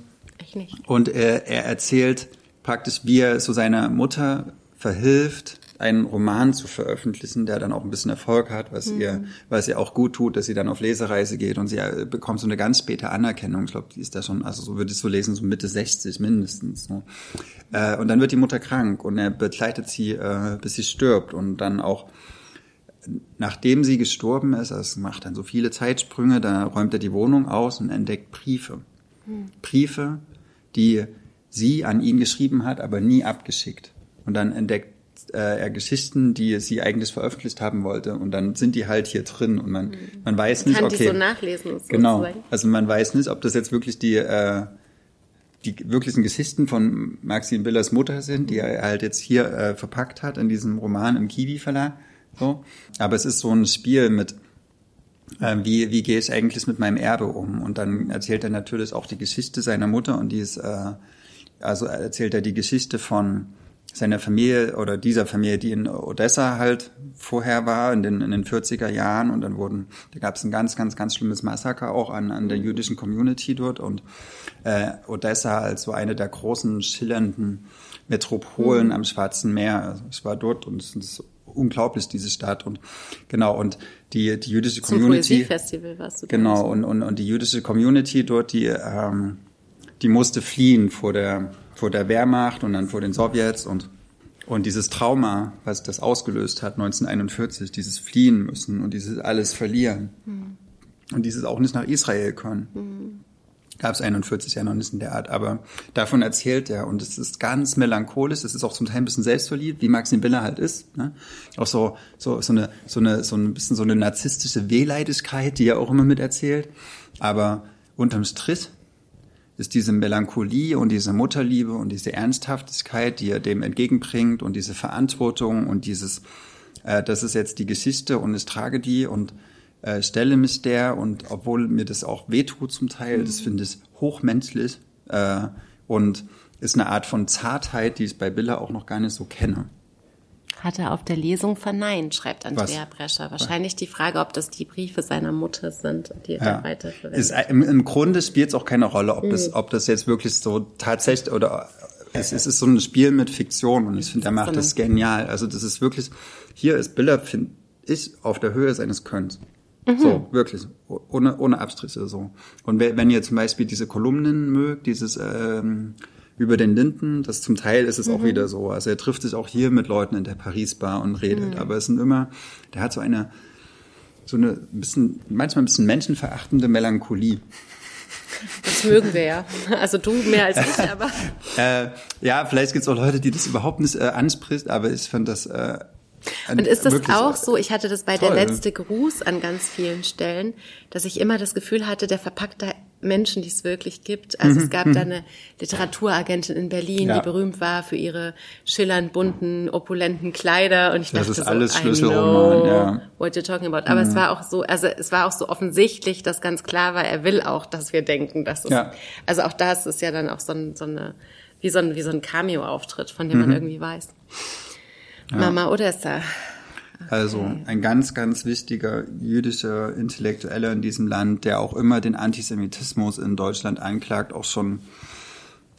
und äh, er erzählt praktisch, wie er so seiner Mutter verhilft, einen Roman zu veröffentlichen, der dann auch ein bisschen Erfolg hat, was mhm. ihr, was ihr auch gut tut, dass sie dann auf Lesereise geht und sie äh, bekommt so eine ganz späte Anerkennung. Ich glaube, die ist da schon, also so würde ich so lesen, so Mitte 60 mindestens. So. Äh, und dann wird die Mutter krank und er begleitet sie, äh, bis sie stirbt und dann auch nachdem sie gestorben ist, das macht dann so viele Zeitsprünge, da räumt er die Wohnung aus und entdeckt Briefe. Mhm. Briefe, die sie an ihn geschrieben hat, aber nie abgeschickt. Und dann entdeckt äh, er Geschichten, die sie eigentlich veröffentlicht haben wollte. Und dann sind die halt hier drin und man, man weiß nicht, kann okay. Die so nachlesen. Sozusagen. Genau. Also man weiß nicht, ob das jetzt wirklich die, äh, die wirklichen Geschichten von Maxine Billers Mutter sind, die er halt jetzt hier äh, verpackt hat in diesem Roman im Kiwi Verlag. So. Aber es ist so ein Spiel mit, äh, wie, wie gehe ich eigentlich mit meinem Erbe um? Und dann erzählt er natürlich auch die Geschichte seiner Mutter und die ist, äh, also erzählt er die Geschichte von seiner Familie oder dieser Familie, die in Odessa halt vorher war, in den, in den 40er Jahren. Und dann wurden, da gab es ein ganz, ganz, ganz schlimmes Massaker auch an, an der jüdischen Community dort. Und äh, Odessa als so eine der großen, schillernden Metropolen mhm. am Schwarzen Meer. Also ich war dort und es ist unglaublich, diese Stadt. Und genau, und die, die jüdische Zum Community. Festival warst du Genau, und, und, und die jüdische Community dort, die, ähm, die musste fliehen vor der vor der Wehrmacht und dann vor den Sowjets und und dieses Trauma, was das ausgelöst hat, 1941, dieses Fliehen müssen und dieses alles verlieren mhm. und dieses auch nicht nach Israel können. Mhm. Gab es 41 ja noch nicht in der Art, aber davon erzählt er und es ist ganz melancholisch, es ist auch zum Teil ein bisschen selbstverliebt, wie Maxim Biller halt ist. Ne? Auch so, so, so, eine, so, eine, so ein bisschen so eine narzisstische Wehleidigkeit, die er auch immer mit erzählt. Aber unterm Strich ist diese Melancholie und diese Mutterliebe und diese Ernsthaftigkeit, die er dem entgegenbringt und diese Verantwortung und dieses, äh, das ist jetzt die Geschichte und es trage die und äh, stelle mich der und obwohl mir das auch wehtut zum Teil, mhm. das finde ich hochmenschlich äh, und ist eine Art von Zartheit, die ich bei Billa auch noch gar nicht so kenne hat er auf der Lesung verneint, schreibt Andrea Was? Brescher. Wahrscheinlich die Frage, ob das die Briefe seiner Mutter sind, die er ja. weiterverwendet. Ist, im, Im Grunde spielt es auch keine Rolle, ob, mhm. das, ob das jetzt wirklich so tatsächlich oder es, es ist so ein Spiel mit Fiktion und ich finde, er macht das genial. Also das ist wirklich, hier ist Biller, finde ich, auf der Höhe seines Könns. Mhm. So, wirklich. Ohne, ohne Abstriche so. Und wenn ihr zum Beispiel diese Kolumnen mögt, dieses ähm, über den Linden. Das zum Teil ist es mhm. auch wieder so. Also er trifft sich auch hier mit Leuten in der Paris-Bar und redet. Mhm. Aber es sind immer, der hat so eine, so eine bisschen, manchmal ein bisschen menschenverachtende Melancholie. Das mögen wir ja. Also du mehr als ich, aber. äh, ja, vielleicht gibt es auch Leute, die das überhaupt nicht äh, anspricht, aber ich fand das. Äh, und ist das auch so, ich hatte das bei toll. der letzte Gruß an ganz vielen Stellen, dass ich immer das Gefühl hatte, der verpackt da Menschen, die es wirklich gibt. Also mhm. es gab da eine Literaturagentin in Berlin, ja. die berühmt war für ihre schillernd bunten, opulenten Kleider. Und ich das dachte ist alles so, Schlüsselroman, ja. What you're talking about. Aber mhm. es war auch so, also es war auch so offensichtlich, dass ganz klar war, er will auch, dass wir denken, dass es, ja. also auch das ist ja dann auch so, ein, so eine, wie so ein, wie so ein Cameo-Auftritt, von dem mhm. man irgendwie weiß. Ja. Mama Odessa also ein ganz, ganz wichtiger jüdischer Intellektueller in diesem Land, der auch immer den Antisemitismus in Deutschland anklagt, auch schon,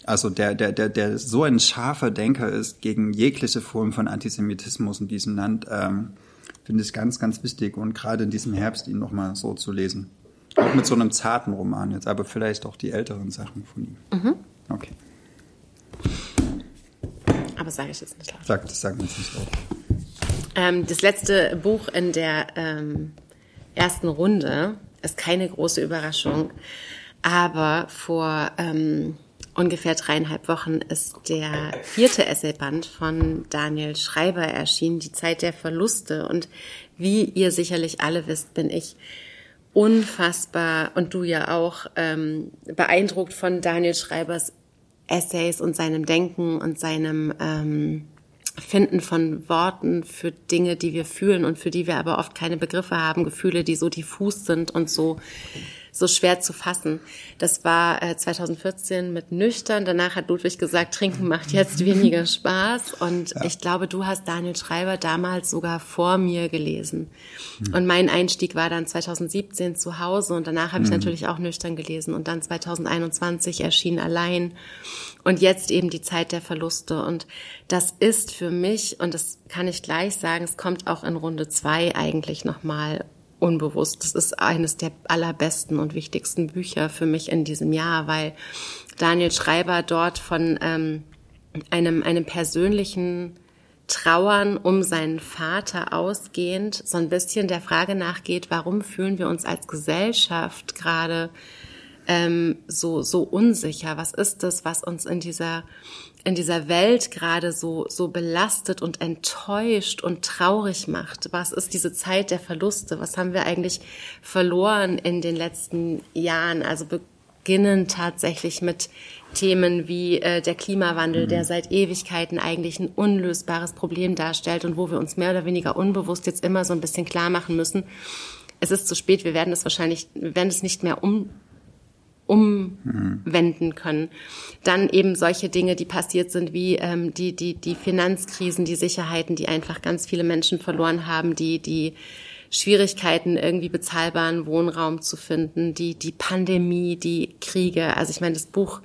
also der, der, der, der so ein scharfer Denker ist gegen jegliche Form von Antisemitismus in diesem Land, ähm, finde ich ganz, ganz wichtig und gerade in diesem Herbst ihn nochmal so zu lesen. Auch mit so einem zarten Roman jetzt, aber vielleicht auch die älteren Sachen von ihm. Mhm. Okay. Aber sage ich jetzt nicht laut. Sag, das sagen wir jetzt nicht laut. Ähm, das letzte Buch in der ähm, ersten Runde ist keine große Überraschung, aber vor ähm, ungefähr dreieinhalb Wochen ist der vierte Essayband von Daniel Schreiber erschienen, Die Zeit der Verluste. Und wie ihr sicherlich alle wisst, bin ich unfassbar und du ja auch ähm, beeindruckt von Daniel Schreibers Essays und seinem Denken und seinem ähm, Finden von Worten für Dinge, die wir fühlen und für die wir aber oft keine Begriffe haben, Gefühle, die so diffus sind und so so schwer zu fassen. Das war äh, 2014 mit Nüchtern. Danach hat Ludwig gesagt, Trinken macht jetzt weniger Spaß. Und ja. ich glaube, du hast Daniel Schreiber damals sogar vor mir gelesen. Mhm. Und mein Einstieg war dann 2017 zu Hause und danach habe ich mhm. natürlich auch Nüchtern gelesen. Und dann 2021 erschien allein. Und jetzt eben die Zeit der Verluste. Und das ist für mich, und das kann ich gleich sagen, es kommt auch in Runde zwei eigentlich nochmal unbewusst. Das ist eines der allerbesten und wichtigsten Bücher für mich in diesem Jahr, weil Daniel Schreiber dort von ähm, einem, einem persönlichen Trauern um seinen Vater ausgehend so ein bisschen der Frage nachgeht, warum fühlen wir uns als Gesellschaft gerade ähm, so, so unsicher? Was ist das, was uns in dieser, in dieser Welt gerade so, so belastet und enttäuscht und traurig macht? Was ist diese Zeit der Verluste? Was haben wir eigentlich verloren in den letzten Jahren? Also beginnen tatsächlich mit Themen wie äh, der Klimawandel, mhm. der seit Ewigkeiten eigentlich ein unlösbares Problem darstellt und wo wir uns mehr oder weniger unbewusst jetzt immer so ein bisschen klar machen müssen, es ist zu spät, wir werden es wahrscheinlich, wir werden es nicht mehr um umwenden können. Dann eben solche Dinge, die passiert sind, wie ähm, die, die, die Finanzkrisen, die Sicherheiten, die einfach ganz viele Menschen verloren haben, die, die Schwierigkeiten, irgendwie bezahlbaren Wohnraum zu finden, die, die Pandemie, die Kriege. Also ich meine, das Buch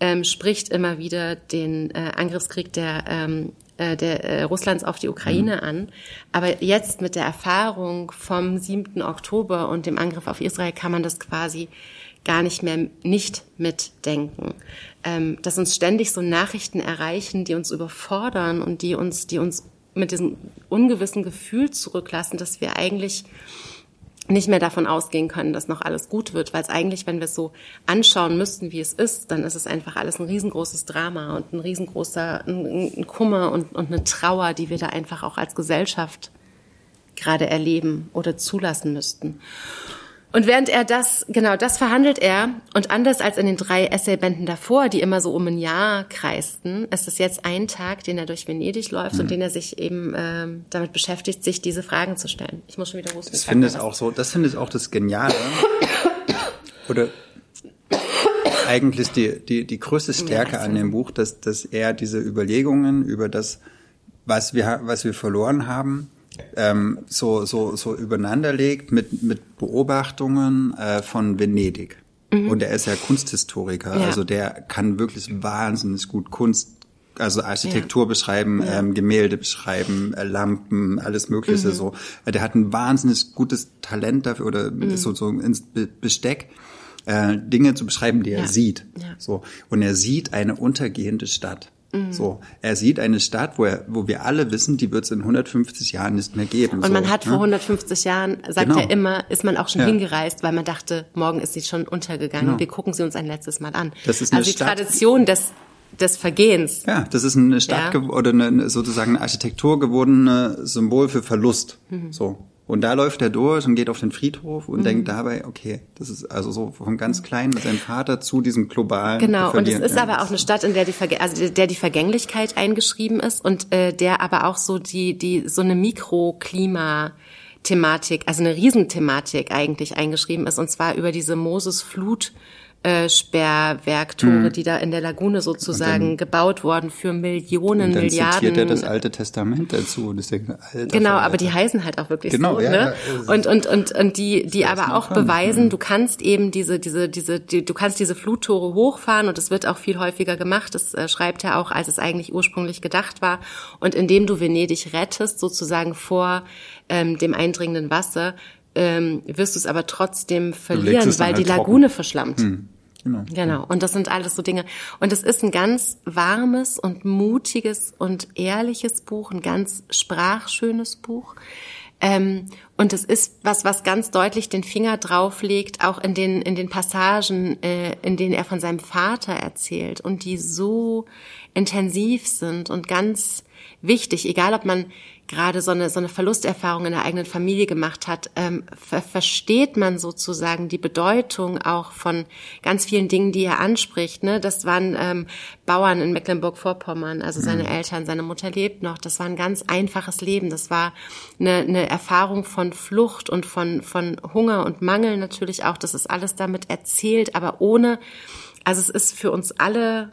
ähm, spricht immer wieder den äh, Angriffskrieg der ähm, äh, der äh, Russlands auf die Ukraine mhm. an. Aber jetzt mit der Erfahrung vom 7. Oktober und dem Angriff auf Israel kann man das quasi gar nicht mehr nicht mitdenken. Ähm, dass uns ständig so Nachrichten erreichen, die uns überfordern und die uns, die uns mit diesem ungewissen Gefühl zurücklassen, dass wir eigentlich nicht mehr davon ausgehen können, dass noch alles gut wird, weil es eigentlich, wenn wir es so anschauen müssten, wie es ist, dann ist es einfach alles ein riesengroßes Drama und ein riesengroßer ein, ein Kummer und, und eine Trauer, die wir da einfach auch als Gesellschaft gerade erleben oder zulassen müssten. Und während er das, genau, das verhandelt er, und anders als in den drei Essaybänden davor, die immer so um ein Jahr kreisten, ist es jetzt ein Tag, den er durch Venedig läuft mhm. und den er sich eben ähm, damit beschäftigt, sich diese Fragen zu stellen. Ich muss schon wieder husten. Das finde ich auch so, das finde ich auch das Geniale. Oder eigentlich die, die, die größte Stärke ja, an dem Buch, dass, dass er diese Überlegungen über das, was wir, was wir verloren haben, ähm, so, so, so übereinander legt mit, mit Beobachtungen äh, von Venedig. Mhm. Und er ist ja Kunsthistoriker, ja. also der kann wirklich wahnsinnig gut Kunst also Architektur ja. beschreiben, ja. Ähm, Gemälde beschreiben, äh, Lampen, alles Mögliche mhm. so. Äh, der hat ein wahnsinnig gutes Talent dafür oder mhm. so, so ins Besteck, äh, Dinge zu beschreiben, die er sieht. So und er sieht eine untergehende Stadt. Mhm. So, er sieht eine Stadt, wo, er, wo wir alle wissen, die wird es in 150 Jahren nicht mehr geben. Und man hat ne? vor 150 Jahren, sagt genau. er immer, ist man auch schon ja. hingereist, weil man dachte, morgen ist sie schon untergegangen. Genau. Wir gucken sie uns ein letztes Mal an. Das ist eine also die Stadt, Tradition des des Vergehens. Ja, das ist eine Stadt ja. oder eine, sozusagen eine Architektur gewordene Symbol für Verlust. Mhm. So. Und da läuft er durch und geht auf den Friedhof und mhm. denkt dabei, okay, das ist also so vom ganz Kleinen mit seinem Vater zu diesem globalen. Genau, und es ist ja, aber auch eine Stadt, in der die, Verge also der die Vergänglichkeit eingeschrieben ist und äh, der aber auch so die, die so eine Mikroklima Thematik, also eine Riesenthematik eigentlich eingeschrieben ist, und zwar über diese Moses-Flut äh, Sperrwerktore, hm. die da in der Lagune sozusagen dann, gebaut wurden für Millionen, und dann Milliarden. zitiert er das Alte Testament dazu und ist der Alter, Genau, aber die heißen halt auch wirklich genau, so, ja, ne? Ja, und und und und die die aber auch kann. beweisen, hm. du kannst eben diese diese diese die, du kannst diese Fluttore hochfahren und es wird auch viel häufiger gemacht. Das äh, schreibt er auch, als es eigentlich ursprünglich gedacht war. Und indem du Venedig rettest, sozusagen vor ähm, dem eindringenden Wasser, ähm, wirst du es aber trotzdem verlieren, weil halt die Lagune trocken. verschlammt. Hm. Genau. genau. Und das sind alles so Dinge. Und es ist ein ganz warmes und mutiges und ehrliches Buch, ein ganz sprachschönes Buch. Ähm, und es ist was, was ganz deutlich den Finger drauflegt, auch in den, in den Passagen, äh, in denen er von seinem Vater erzählt und die so intensiv sind und ganz wichtig, egal ob man gerade so eine, so eine Verlusterfahrung in der eigenen Familie gemacht hat, ähm, ver versteht man sozusagen die Bedeutung auch von ganz vielen Dingen, die er anspricht. Ne? Das waren ähm, Bauern in Mecklenburg-Vorpommern, also seine mhm. Eltern, seine Mutter lebt noch. Das war ein ganz einfaches Leben. Das war eine, eine Erfahrung von Flucht und von, von Hunger und Mangel natürlich auch. Das ist alles damit erzählt, aber ohne, also es ist für uns alle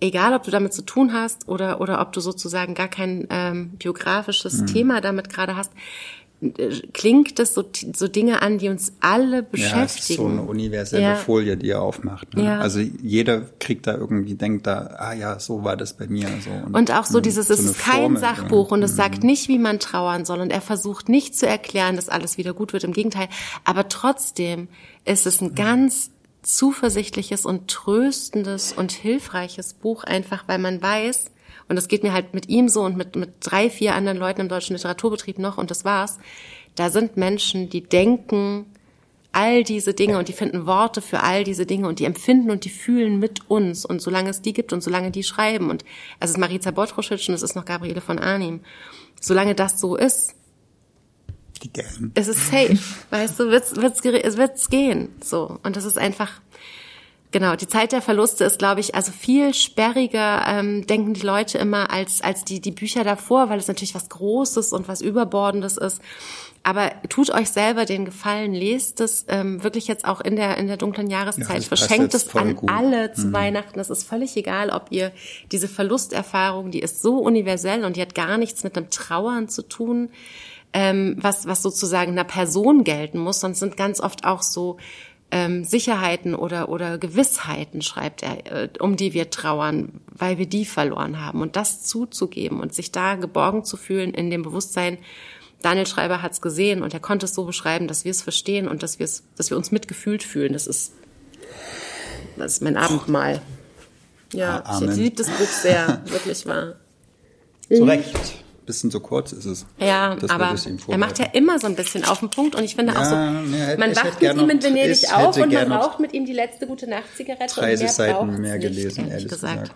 egal ob du damit zu tun hast oder, oder ob du sozusagen gar kein ähm, biografisches mhm. Thema damit gerade hast, klingt das so, so Dinge an, die uns alle beschäftigen. Ja, es ist so eine universelle ja. Folie, die er aufmacht. Ne? Ja. Also jeder kriegt da irgendwie, denkt da, ah ja, so war das bei mir. So. Und, und auch so dieses, so es ist kein Formel, Sachbuch und es mhm. sagt nicht, wie man trauern soll und er versucht nicht zu erklären, dass alles wieder gut wird, im Gegenteil. Aber trotzdem ist es ein mhm. ganz zuversichtliches und tröstendes und hilfreiches Buch, einfach weil man weiß, und das geht mir halt mit ihm so und mit, mit drei, vier anderen Leuten im deutschen Literaturbetrieb noch, und das war's, da sind Menschen, die denken all diese Dinge und die finden Worte für all diese Dinge und die empfinden und die fühlen mit uns. Und solange es die gibt und solange die schreiben, und es ist Marica Botruschitsch und es ist noch Gabriele von Arnim, solange das so ist, die gern. Es ist safe, weißt du, wird's, wird's, es wird's gehen, so. Und das ist einfach, genau, die Zeit der Verluste ist, glaube ich, also viel sperriger, ähm, denken die Leute immer als, als die, die Bücher davor, weil es natürlich was Großes und was Überbordendes ist. Aber tut euch selber den Gefallen, lest es ähm, wirklich jetzt auch in der in der dunklen Jahreszeit, ja, verschenkt es an gut. alle zu mhm. Weihnachten. Es ist völlig egal, ob ihr diese Verlusterfahrung, die ist so universell und die hat gar nichts mit einem Trauern zu tun ähm, was, was sozusagen einer Person gelten muss, sonst sind ganz oft auch so ähm, Sicherheiten oder, oder Gewissheiten, schreibt er, äh, um die wir trauern, weil wir die verloren haben. Und das zuzugeben und sich da geborgen zu fühlen in dem Bewusstsein, Daniel Schreiber hat es gesehen und er konnte es so beschreiben, dass wir es verstehen und dass, wir es, dass wir uns mitgefühlt fühlen. Das ist, das ist mein Abendmahl. Ja, Amen. ich liebe das Buch sehr, wirklich wahr. Zu Recht bisschen zu kurz ist es. Ja, aber er macht ja immer so ein bisschen auf den Punkt und ich finde ja, auch so, nee, man wacht mit ihm in Venedig auf und man raucht mit ihm die letzte gute Nacht-Zigarette. 30 Seiten mehr gelesen, nicht, ehrlich gesagt.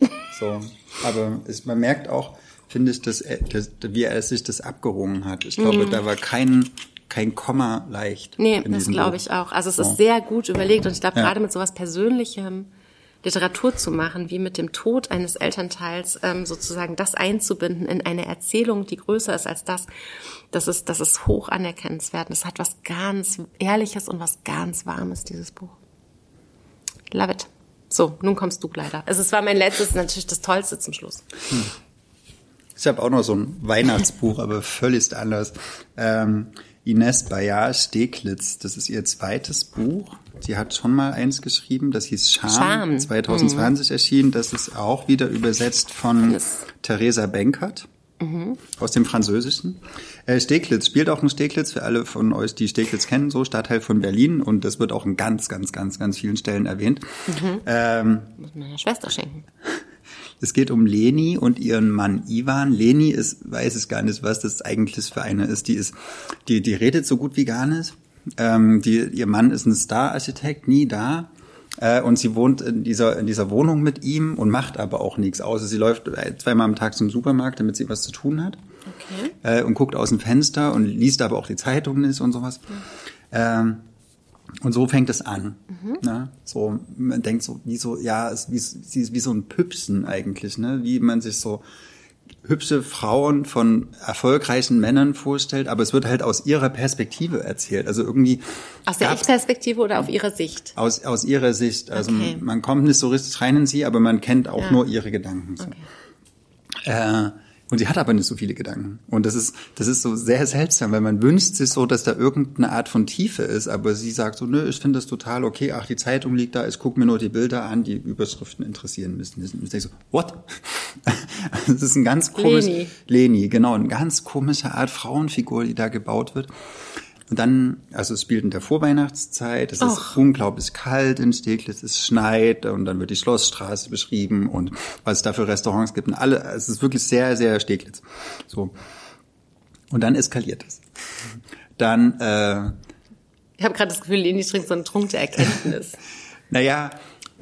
gesagt. So, aber es, man merkt auch, finde ich, dass, dass, wie er sich das abgerungen hat. Ich glaube, mhm. da war kein kein Komma leicht. Nee, das glaube ich auch. Also es so. ist sehr gut überlegt und ich glaube, ja. gerade mit sowas Persönlichem Literatur zu machen, wie mit dem Tod eines Elternteils ähm, sozusagen das einzubinden in eine Erzählung, die größer ist als das, das ist, das ist hoch anerkennenswert. Das hat was ganz Ehrliches und was ganz Warmes, dieses Buch. Love it. So, nun kommst du leider. Also es war mein letztes, natürlich das Tollste zum Schluss. Hm. Ich habe auch noch so ein Weihnachtsbuch, aber völlig anders. Ähm, Ines Bayard Steglitz, das ist ihr zweites Buch. Die hat schon mal eins geschrieben, das hieß Charme, Charme. 2020 mhm. erschienen. Das ist auch wieder übersetzt von yes. Theresa Benkert mhm. aus dem Französischen. Äh, Steglitz spielt auch nur Steglitz für alle von euch, die Steglitz kennen, so Stadtteil von Berlin und das wird auch in ganz, ganz, ganz, ganz vielen Stellen erwähnt. Mhm. Ähm, Muss meiner Schwester schenken. Es geht um Leni und ihren Mann Ivan. Leni ist, weiß es gar nicht, was das eigentlich für eine ist. Die ist, die, die redet so gut wie gar nicht. Ähm, die, ihr Mann ist ein Star-Architekt, nie da. Äh, und sie wohnt in dieser, in dieser Wohnung mit ihm und macht aber auch nichts außer sie läuft zweimal am Tag zum Supermarkt, damit sie was zu tun hat. Okay. Äh, und guckt aus dem Fenster und liest aber auch die Zeitung nicht und sowas. Mhm. Ähm, und so fängt es an. Mhm. Ne? So, man denkt so, wie so, ja, es wie, wie, wie so ein Püpsen eigentlich, ne? Wie man sich so hübsche Frauen von erfolgreichen Männern vorstellt, aber es wird halt aus ihrer Perspektive erzählt. Also irgendwie. Aus der Ich-Perspektive oder auf ihrer Sicht? Aus, aus ihrer Sicht. Also okay. man kommt nicht so richtig rein in sie, aber man kennt auch ja. nur ihre Gedanken. So. Okay. Äh, und sie hat aber nicht so viele Gedanken. Und das ist, das ist so sehr seltsam, weil man wünscht sich so, dass da irgendeine Art von Tiefe ist, aber sie sagt so, nö, ich finde das total okay, ach, die Zeitung liegt da, ich gucke mir nur die Bilder an, die Überschriften interessieren müssen. Ich denke so, what? das ist ein ganz komisch, Leni. Leni, genau, eine ganz komische Art Frauenfigur, die da gebaut wird. Und dann, also es spielt in der Vorweihnachtszeit, es Och. ist unglaublich kalt in Steglitz, es schneit und dann wird die Schlossstraße beschrieben und was es da für Restaurants gibt und alle, es ist wirklich sehr, sehr Steglitz. So. Und dann eskaliert es. Dann, äh, Ich habe gerade das Gefühl, Leni trinkt so einen Trunk der Erkenntnis. naja,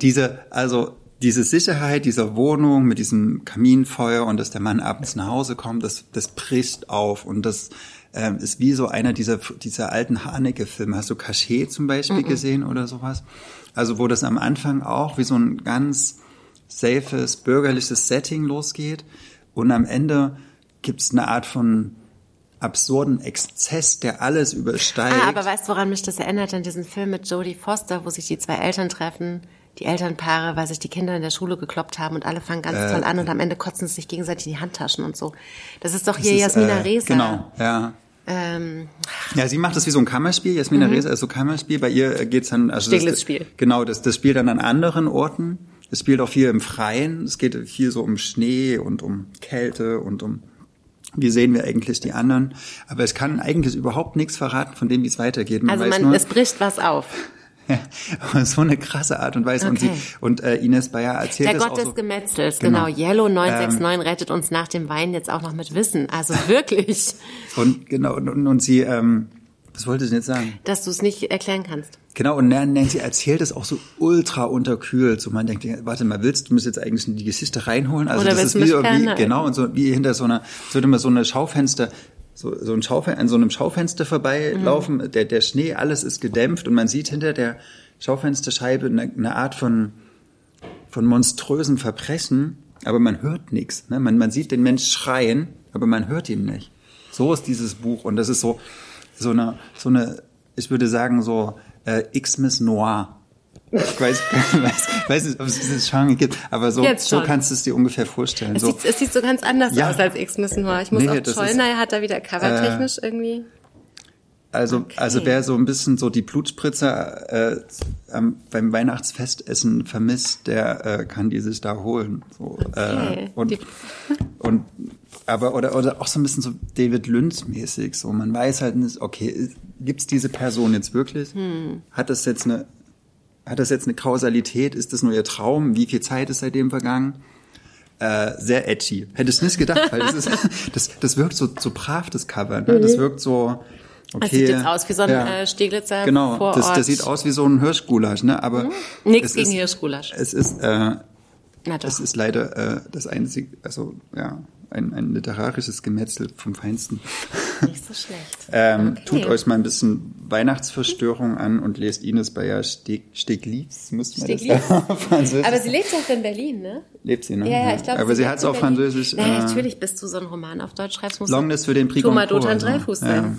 diese, also diese Sicherheit dieser Wohnung mit diesem Kaminfeuer und dass der Mann abends nach Hause kommt, das, das bricht auf und das ähm, ist wie so einer dieser, dieser alten Haneke-Filme. Hast du Cachet zum Beispiel mm -mm. gesehen oder sowas? Also wo das am Anfang auch wie so ein ganz safes, bürgerliches Setting losgeht und am Ende gibt es eine Art von absurden Exzess, der alles übersteigt. Ah, aber weißt du, woran mich das erinnert? An diesen Film mit Jodie Foster, wo sich die zwei Eltern treffen, die Elternpaare, weil sich die Kinder in der Schule gekloppt haben und alle fangen ganz äh, toll an und am Ende kotzen sie sich gegenseitig in die Handtaschen und so. Das ist doch hier ist, Jasmina äh, Reza. Genau, ja. Ähm, ja, sie macht das wie so ein Kammerspiel. Jasmina mhm. Reza ist so Kammerspiel. Bei ihr geht's dann, also das, Spiel. Genau, das, das spielt dann an anderen Orten. Es spielt auch viel im Freien. Es geht viel so um Schnee und um Kälte und um wie sehen wir eigentlich die anderen. Aber es kann eigentlich überhaupt nichts verraten von dem, wie es weitergeht. Man also man, nur, es bricht was auf. So eine krasse Art und Weise. Okay. Und, sie, und äh, Ines Bayer erzählt Der Gott des so, Gemetzels, genau. genau. Yellow 969 ähm, rettet uns nach dem Wein jetzt auch noch mit Wissen. Also wirklich. und genau, und, und, und sie, ähm, was wollte sie jetzt sagen? Dass du es nicht erklären kannst. Genau, und Nancy erzählt es auch so ultra unterkühlt. So man denkt, warte mal, willst du mir jetzt eigentlich in die Geschichte reinholen? Also Oder das ist wie, wie genau, und so wie hinter so einer, so immer so eine Schaufenster, so, so ein Schaufenster, an so einem Schaufenster vorbeilaufen, mhm. der, der Schnee, alles ist gedämpft und man sieht hinter der Schaufensterscheibe eine, eine Art von, von monströsen Verbrechen, aber man hört nichts. Ne? Man, man sieht den Mensch schreien, aber man hört ihn nicht. So ist dieses Buch und das ist so, so eine, so eine, ich würde sagen so äh, Xmas Noir. Ich weiß, weiß, weiß nicht, ob es dieses Genre gibt, aber so, so kannst du es dir ungefähr vorstellen. Es, so. sieht, es sieht so ganz anders ja. aus als Xmas Noir. Ich muss nee, auch Schollner hat da wieder covertechnisch äh, irgendwie. Also, okay. also wer so ein bisschen so die Blutspritzer äh, beim Weihnachtsfestessen vermisst, der äh, kann die sich da holen. So, äh, okay. äh, und, und aber oder oder auch so ein bisschen so David Lynch mäßig. So man weiß halt nicht, okay, gibt's diese Person jetzt wirklich? Hm. Hat das jetzt eine hat das jetzt eine Kausalität? Ist das nur ihr Traum? Wie viel Zeit ist seitdem vergangen? Äh, sehr edgy. Hätte ich nicht gedacht, weil das ist, das, das wirkt so, so brav, das Cover. Ne? Das mhm. wirkt so, okay. Das sieht jetzt aus wie so ein ja. äh, Steglitzer Genau, Vorort. Das, das sieht aus wie so ein Hirschgulasch, ne? Aber mhm. Nichts gegen Hirschgulasch. Es ist, äh, es ist leider äh, das einzige, also ja, ein, ein literarisches Gemetzel vom Feinsten. Nicht so schlecht. ähm, Okay. Tut euch mal ein bisschen Weihnachtsverstörung an und lest Ines Bayer Steg, Steglitz, müsste man Steglitz. das Französisch. Aber sie lebt doch in Berlin, ne? Lebt sie, ne? Ja, ja, ich glaube. Aber sie hat es auf Französisch. Naja, äh, natürlich, bis du so einen Roman auf Deutsch schreibst, musst Longness für den Prix Thomas Dothan also. Dreifuß sein.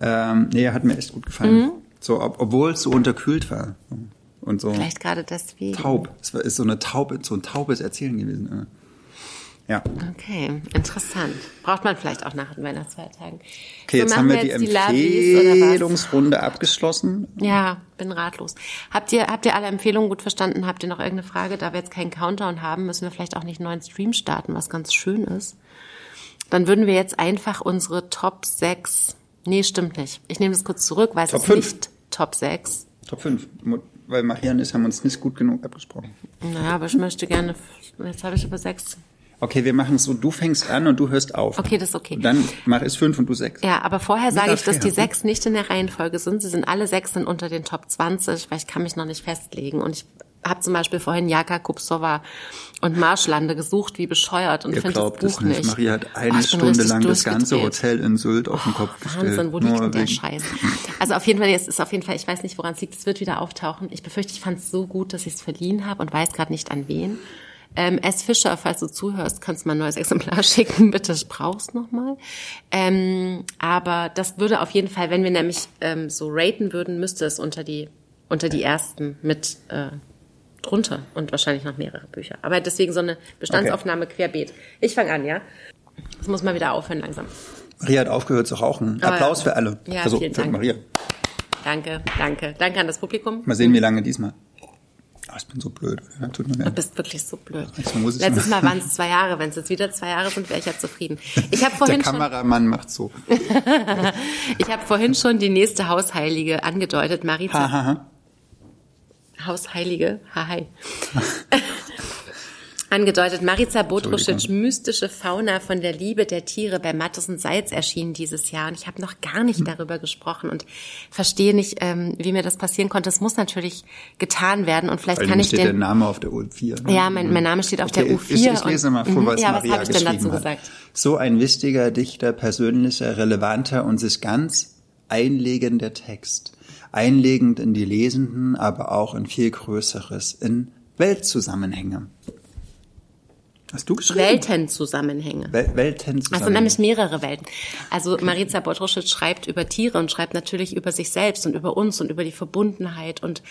Ja. Ähm, nee, hat mir echt gut gefallen. Mhm. So, ob, obwohl es so unterkühlt war. Und so Vielleicht gerade deswegen. taub. Es ist so eine taube, so ein taubes Erzählen gewesen. Ja. Okay, interessant. Braucht man vielleicht auch nach den Weihnachtsfeiertagen. Okay, So, jetzt haben wir die jetzt was? Empfehlungsrunde abgeschlossen. Ja, bin ratlos. Habt ihr, habt ihr alle Empfehlungen gut verstanden? Habt ihr noch irgendeine Frage? Da wir jetzt keinen Countdown haben, müssen wir vielleicht auch nicht einen neuen Stream starten, was ganz schön ist. Dann würden wir jetzt einfach unsere Top 6. Nee, stimmt nicht. Ich nehme das kurz zurück, weil es Top ist nicht Top 6. Top 5. Weil Maria und ich haben uns nicht gut genug abgesprochen. Naja, aber ich möchte gerne. Jetzt habe ich über 6. Okay, wir machen es so, du fängst an und du hörst auf. Okay, das ist okay. Und dann mach ich fünf und du sechs. Ja, aber vorher sage ich, dass die sechs nicht in der Reihenfolge sind. Sie sind alle sechs sind unter den Top 20, weil ich kann mich noch nicht festlegen. Und ich habe zum Beispiel vorhin Jaka Kupsova und Marschlande gesucht, wie bescheuert und finde das es Buch nicht. nicht. Maria hat Oh, eine bin Stunde lang das ganze. Hotel in Sylt auf den Kopf gestellt. Wahnsinn, wo liegt denn der Scheiß? Also auf jeden Fall, es ist auf jeden Fall, ich weiß nicht, woran es liegt, es wird wieder auftauchen. Ich befürchte, ich fand es so gut, dass ich es verliehen habe und weiß gerade nicht an wen. Ähm, S. Fischer, falls du zuhörst, kannst du mal ein neues Exemplar schicken. Bitte, ich brauch's nochmal. Ähm, aber das würde auf jeden Fall, wenn wir nämlich ähm, so raten würden, müsste es unter die, unter die ersten mit äh, drunter und wahrscheinlich noch mehrere Bücher. Aber deswegen so eine Bestandsaufnahme querbeet. Ich fange an, ja? Das muss mal wieder aufhören langsam. Maria hat aufgehört zu rauchen. Aber- Applaus für alle. Ja, also vielen Dank. Maria. Danke, danke. Danke an das Publikum. Mal sehen, wie lange diesmal. Ich bin so blöd. Ja, tut mir Du bist wirklich so blöd. Ich Letztes mal- waren es zwei Jahre. Wenn es jetzt wieder zwei Jahre sind, wäre ich ja zufrieden. Ich habe Der vorhin, schon, Kameramann macht so. ich hab vorhin schon die nächste Hausheilige angedeutet, Marita. Ha, ha, ha. Hausheilige, hi. angedeutet. Marica Bodrusic, mystische Fauna von der Liebe der Tiere bei Mattes und Seitz erschienen dieses Jahr. Und ich habe noch gar nicht darüber gesprochen und verstehe nicht, ähm, wie mir das passieren konnte. Es muss natürlich getan werden und vielleicht Weil kann ich steht den... der Name auf der U4. ne? Ja, mein, mein Name steht auf Okay, der U4. Ich, ich lese mal vor, Mhm. was ja, Maria was habe ich denn dazu hat. gesagt? So ein wichtiger, dichter, persönlicher, relevanter und sich ganz einlegender Text. Einlegend in die Lesenden, aber auch in viel Größeres, in Weltzusammenhänge. Hast du geschrieben? Weltenzusammenhänge. Wel Weltenzusammenhänge. Also nämlich mehrere Welten. Also Marica Bodrusic schreibt über Tiere und schreibt natürlich über sich selbst und über uns und über die Verbundenheit und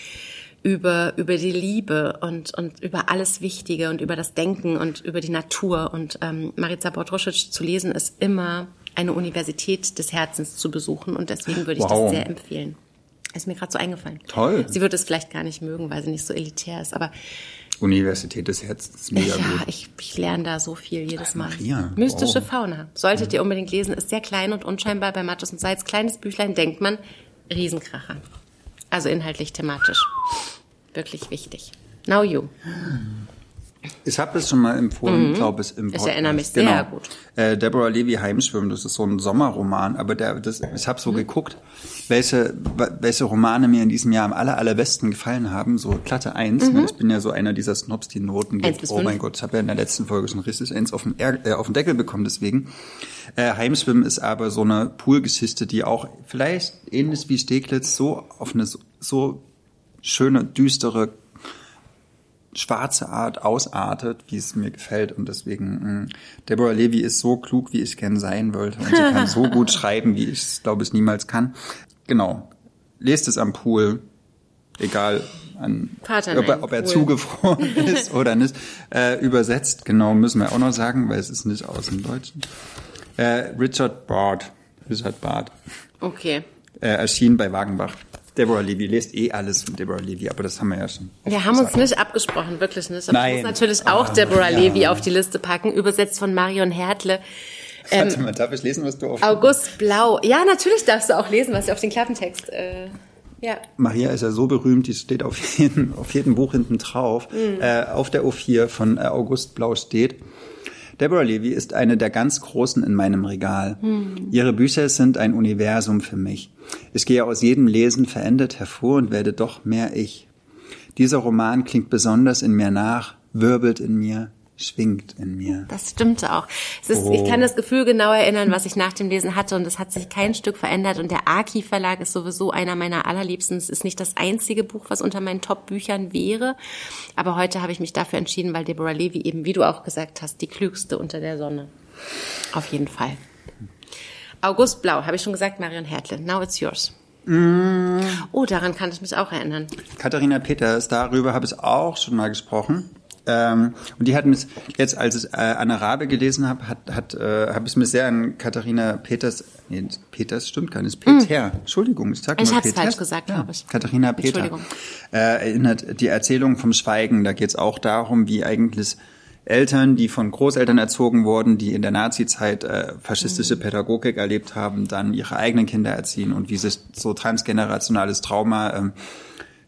über, über die Liebe und, und über alles Wichtige und über das Denken und über die Natur. Und ähm, Marica Bodrusic zu lesen ist immer eine Universität des Herzens zu besuchen und deswegen würde ich Wow. das sehr empfehlen. Ist mir gerade so eingefallen. Toll. Sie wird es vielleicht gar nicht mögen, weil sie nicht so elitär ist, aber Universität des Herzens, mega ja, gut. ich, ich lerne da so viel jedes Mal. Maria, Mystische wow. Fauna. Solltet ihr unbedingt lesen. Ist sehr klein und unscheinbar bei Mattes und Salz. Kleines Büchlein, denkt man. Riesenkracher. Also inhaltlich, thematisch. Wirklich wichtig. Now you. Ich habe das schon mal empfohlen, glaube ich, im Mhm. Ich Podcast. erinnere mich sehr genau. gut. Äh, Deborah Levy Heimschwimmen, das ist so ein Sommerroman, aber der, das, ich habe so Mhm. geguckt, welche, welche Romane mir in diesem Jahr am aller, allerbesten gefallen haben, so Platte 1. ne? Ich bin ja so einer dieser Snobs, die Noten Mhm. Gibt. Oh mein Gott, ich habe ja in der letzten Folge schon richtig eins auf den, äh, auf den Deckel bekommen, deswegen. Äh, Heimschwimmen ist aber so eine Poolgeschichte, die auch vielleicht ähnlich wie Steglitz so auf eine so schöne, düstere schwarze Art ausartet, wie es mir gefällt. Und deswegen, mh, Deborah Levy ist so klug, wie ich gern sein wollte. Und sie kann so gut schreiben, wie ich es, glaube ich, niemals kann. Genau. Lest es am Pool. Egal, an, ob, er, ob er Pool. zugefroren ist oder nicht. Äh, übersetzt, genau, müssen wir auch noch sagen, weil es ist nicht aus dem Deutschen. Äh, Richard Bard. Richard Bard. Okay. Äh, erschien bei Wagenbach. Deborah Levy lest eh alles von Deborah Levy, aber das haben wir ja schon. Wir haben uns nicht abgesprochen, wirklich nicht. Aber Nein. ich muss natürlich auch Ah, Deborah ja. Levy auf die Liste packen, übersetzt von Marion Hertle. Ähm, Warte mal, darf ich lesen, was du auf... August Blau. Ja, natürlich darfst du auch lesen, was auf den Klappentext. Äh, ja. Maria ist ja so berühmt, die steht auf jedem, auf jedem Buch hinten drauf. Äh, auf der O4 von äh, August Blau steht. Deborah Levy ist eine der ganz Großen in meinem Regal. Ihre Bücher sind ein Universum für mich. Ich gehe aus jedem Lesen verändert hervor und werde doch mehr ich. Dieser Roman klingt besonders in mir nach, wirbelt in mir, schwingt in mir. Das stimmte auch. Es ist, oh. Ich kann das Gefühl genau erinnern, was ich nach dem Lesen hatte und es hat sich kein Stück verändert und der Aki Verlag ist sowieso einer meiner allerliebsten. Es ist nicht das einzige Buch, was unter meinen Top-Büchern wäre, aber heute habe ich mich dafür entschieden, weil Deborah Levy eben, wie du auch gesagt hast, die klügste unter der Sonne. Auf jeden Fall. August Blau, habe ich schon gesagt, Marion Hertle. Now it's yours. Mm. Oh, daran kann ich mich auch erinnern. Katharina Peters, darüber habe ich auch schon mal gesprochen. Ähm, und die hat mich jetzt, als ich äh, Anna Rabe gelesen habe, hat, hat, äh, habe ich mich sehr an Katharina Peters, nee, Peters stimmt gar nicht, Peter, mm. Entschuldigung, ich sag mal Ich habe falsch gesagt, ja, glaube ich. Katharina Peter äh, erinnert die Erzählung vom Schweigen. Da geht es auch darum, wie eigentlich Eltern, die von Großeltern erzogen wurden, die in der Nazi-Zeit äh, faschistische mhm. Pädagogik erlebt haben, dann ihre eigenen Kinder erziehen und wie sich so transgenerationales Trauma ähm,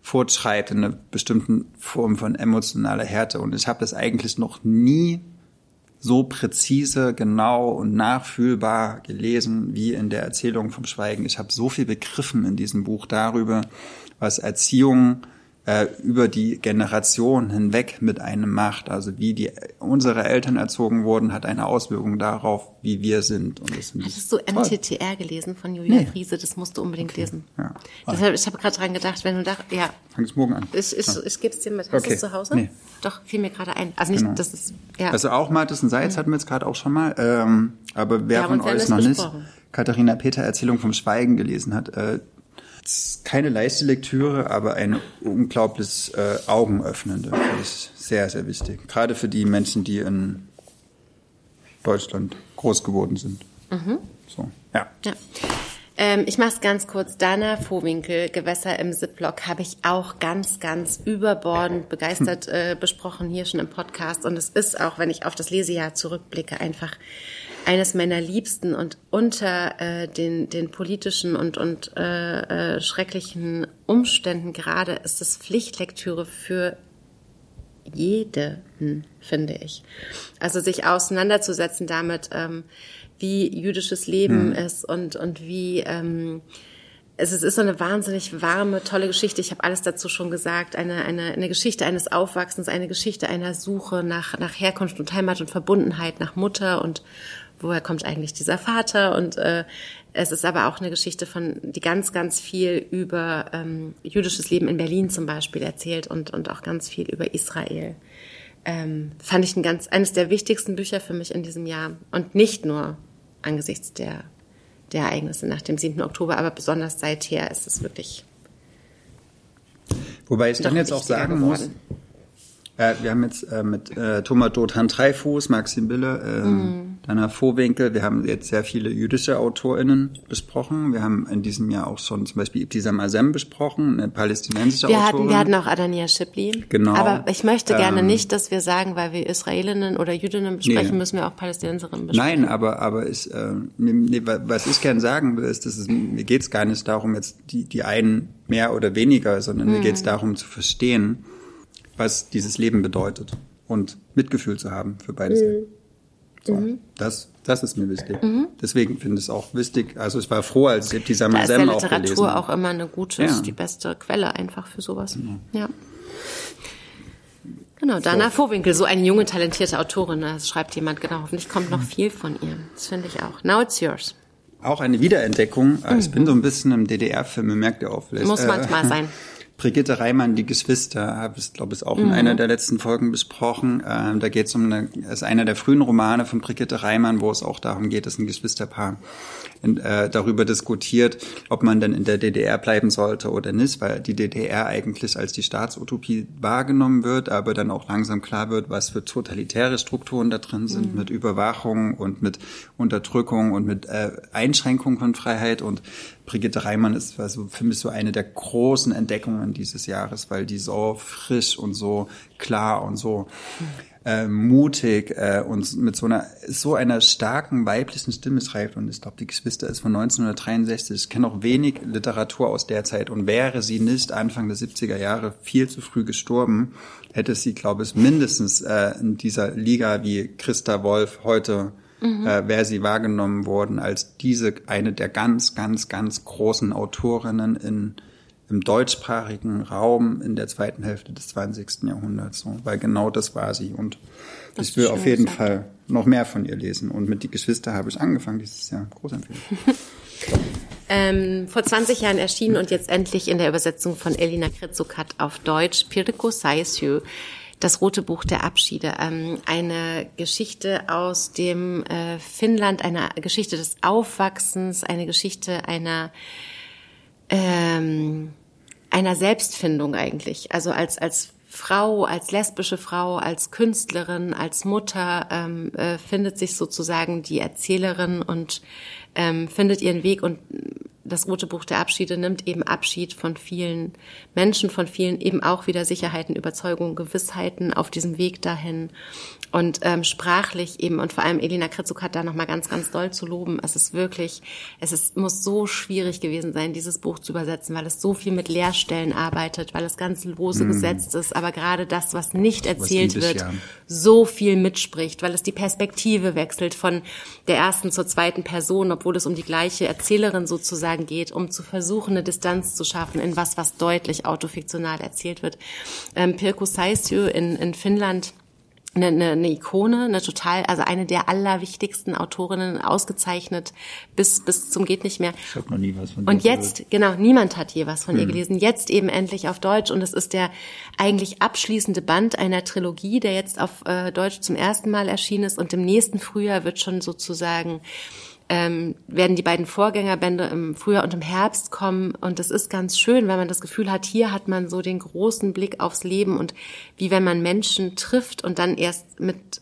fortschreitet in einer bestimmten Form von emotionaler Härte. Und ich habe das eigentlich noch nie so präzise, genau und nachfühlbar gelesen wie in der Erzählung vom Schweigen. Ich habe so viel begriffen in diesem Buch darüber, was Erziehung äh, über die Generation hinweg mit einem macht. Also wie die unsere Eltern erzogen wurden, hat eine Auswirkung darauf, wie wir sind. Und das Hattest du MTTR gelesen von Julia nee. Friese? Das musst du unbedingt okay. lesen. Ja. Deshalb, ich habe gerade dran gedacht, wenn du da, ja. Fang es morgen an. Ich, ich, ja. ich gebe es dir mit. Hast okay. du es zu Hause? Nee. Doch, fiel mir gerade ein. Also nicht, genau. das ist, ja. Also auch Martin Seitz mhm. hatten wir jetzt gerade auch schon mal. Ähm, aber wer von euch noch nicht Katharina Peter Erzählung vom Schweigen gelesen hat, äh, keine leichte Lektüre, aber eine unglaublich äh, augenöffnende. Das ist sehr, sehr wichtig. Gerade für die Menschen, die in Deutschland groß geworden sind. Mhm. So, ja. ja. Ähm, ich mache es ganz kurz. Dana Vohwinkel, Gewässer im Ziplock, habe ich auch ganz, ganz überbordend begeistert äh, besprochen hier schon im Podcast. Und es ist auch, wenn ich auf das Lesejahr zurückblicke, einfach eines meiner Liebsten und unter äh, den, den politischen und, und äh, äh, schrecklichen Umständen gerade ist es Pflichtlektüre für jeden, finde ich. Also sich auseinanderzusetzen damit, ähm, wie jüdisches Leben mhm. ist und, und wie ähm, es ist so eine wahnsinnig warme, tolle Geschichte. Ich habe alles dazu schon gesagt. Eine, eine, eine Geschichte eines Aufwachsens, eine Geschichte einer Suche nach, nach Herkunft und Heimat und Verbundenheit, nach Mutter und, woher kommt eigentlich dieser Vater? Und äh, es ist aber auch eine Geschichte von, die ganz, ganz viel über ähm, jüdisches Leben in Berlin zum Beispiel erzählt und, und auch ganz viel über Israel. Ähm, fand ich ein ganz, eines der wichtigsten Bücher für mich in diesem Jahr. Und nicht nur angesichts der, der Ereignisse nach dem 7. Oktober, aber besonders seither ist es wirklich. Wobei ich dann jetzt auch sagen geworden. muss, äh, wir haben jetzt äh, mit äh, Thomas Dothan Dreifuß, Maxim Bille, äh, mm. Dana Vohwinkel, wir haben jetzt sehr viele jüdische AutorInnen besprochen. Wir haben in diesem Jahr auch schon zum Beispiel Ibtisam Azem besprochen, eine palästinensische wir Autorin. Hatten, wir hatten auch Adania Shipli. Genau. Aber ich möchte gerne ähm, nicht, dass wir sagen, weil wir Israelinnen oder Jüdinnen besprechen, nee. müssen wir auch Palästinenserinnen besprechen. Nein, aber, aber ich, äh, nee, was ich gerne sagen will, ist, dass es, mir geht es gar nicht darum, jetzt die, die einen mehr oder weniger, sondern mm. mir geht es darum zu verstehen, was dieses Leben bedeutet und Mitgefühl zu haben für beide Seiten. Mhm. So, mhm. das, das ist mir wichtig. Mhm. Deswegen finde ich es auch wichtig. Also ich war froh, als ich dieser da ist ja Literatur auch, auch immer eine gute, ja. die beste Quelle einfach für sowas. Genau. Ja. Genau, Dana so. Vohwinkel, so eine junge, talentierte Autorin, das schreibt jemand, genau, hoffentlich kommt noch viel von ihr. Das finde ich auch. Now it's yours. Auch eine Wiederentdeckung. Mhm. Ich bin so ein bisschen im DDR-Film, merkt ihr auch vielleicht. Muss manchmal äh, sein. Brigitte Reimann, die Geschwister, habe ich, glaube ich, auch in mhm. einer der letzten Folgen besprochen. Ähm, da geht es um eine, ist einer der frühen Romane von Brigitte Reimann, wo es auch darum geht, dass ein Geschwisterpaar in, äh, darüber diskutiert, ob man denn in der DDR bleiben sollte oder nicht, weil die DDR eigentlich als die Staatsutopie wahrgenommen wird, aber dann auch langsam klar wird, was für totalitäre Strukturen da drin sind, mhm. mit Überwachung und mit Unterdrückung und mit äh, Einschränkung von Freiheit und Brigitte Reimann ist also für mich so eine der großen Entdeckungen dieses Jahres, weil die so frisch und so klar und so äh, mutig äh, und mit so einer so einer starken weiblichen Stimme schreibt. Und ich glaube, die Geschwister ist von 1963. Ich kenne auch wenig Literatur aus der Zeit. Und wäre sie nicht Anfang der 70er Jahre viel zu früh gestorben, hätte sie, glaube ich, mindestens äh, in dieser Liga wie Christa Wolf heute mhm. äh, wäre sie wahrgenommen worden als diese eine der ganz, ganz, ganz großen Autorinnen in im deutschsprachigen Raum in der zweiten Hälfte des 20. Jahrhunderts. So, weil genau das war sie. Und das ich will auf jeden gesagt. Fall noch mehr von ihr lesen. Und mit Die Geschwister habe ich angefangen dieses Jahr. Großempfehlung. ähm, vor 20 Jahren erschienen und jetzt endlich in der Übersetzung von Elina Kritzukat auf Deutsch Pirko Saisyu. Das Rote Buch der Abschiede, ähm, eine Geschichte aus dem äh, Finnland, eine Geschichte des Aufwachsens, eine Geschichte einer ähm, einer Selbstfindung eigentlich. Also als als Frau, als lesbische Frau, als Künstlerin, als Mutter ähm, äh, findet sich sozusagen die Erzählerin und ähm, findet ihren Weg und das Rote Buch der Abschiede nimmt eben Abschied von vielen Menschen, von vielen eben auch wieder Sicherheiten, Überzeugungen, Gewissheiten auf diesem Weg dahin und ähm, sprachlich eben und vor allem Elena Kritzuk hat da noch mal ganz ganz doll zu loben. Es ist wirklich, es ist muss so schwierig gewesen sein, dieses Buch zu übersetzen, weil es so viel mit Leerstellen arbeitet, weil es ganz lose mm. gesetzt ist, aber gerade das, was nicht erzählt was wird, so viel mitspricht, weil es die Perspektive wechselt von der ersten zur zweiten Person, obwohl es um die gleiche Erzählerin sozusagen geht, um zu versuchen, eine Distanz zu schaffen in was, was deutlich autofiktional erzählt wird. Ähm, Pirko Saisio in, in Finnland eine, eine, eine Ikone, eine total, also eine der allerwichtigsten Autorinnen, ausgezeichnet bis bis zum geht nicht mehr. Ich habe noch nie was von Und jetzt, gehört. genau, niemand hat je was von hm. ihr gelesen. Jetzt eben endlich auf Deutsch und es ist der eigentlich abschließende Band einer Trilogie, der jetzt auf äh, Deutsch zum ersten Mal erschienen ist und im nächsten Frühjahr wird schon sozusagen ähm, werden die beiden Vorgängerbände im Frühjahr und im Herbst kommen. Und das ist ganz schön, weil man das Gefühl hat, hier hat man so den großen Blick aufs Leben und wie wenn man Menschen trifft und dann erst mit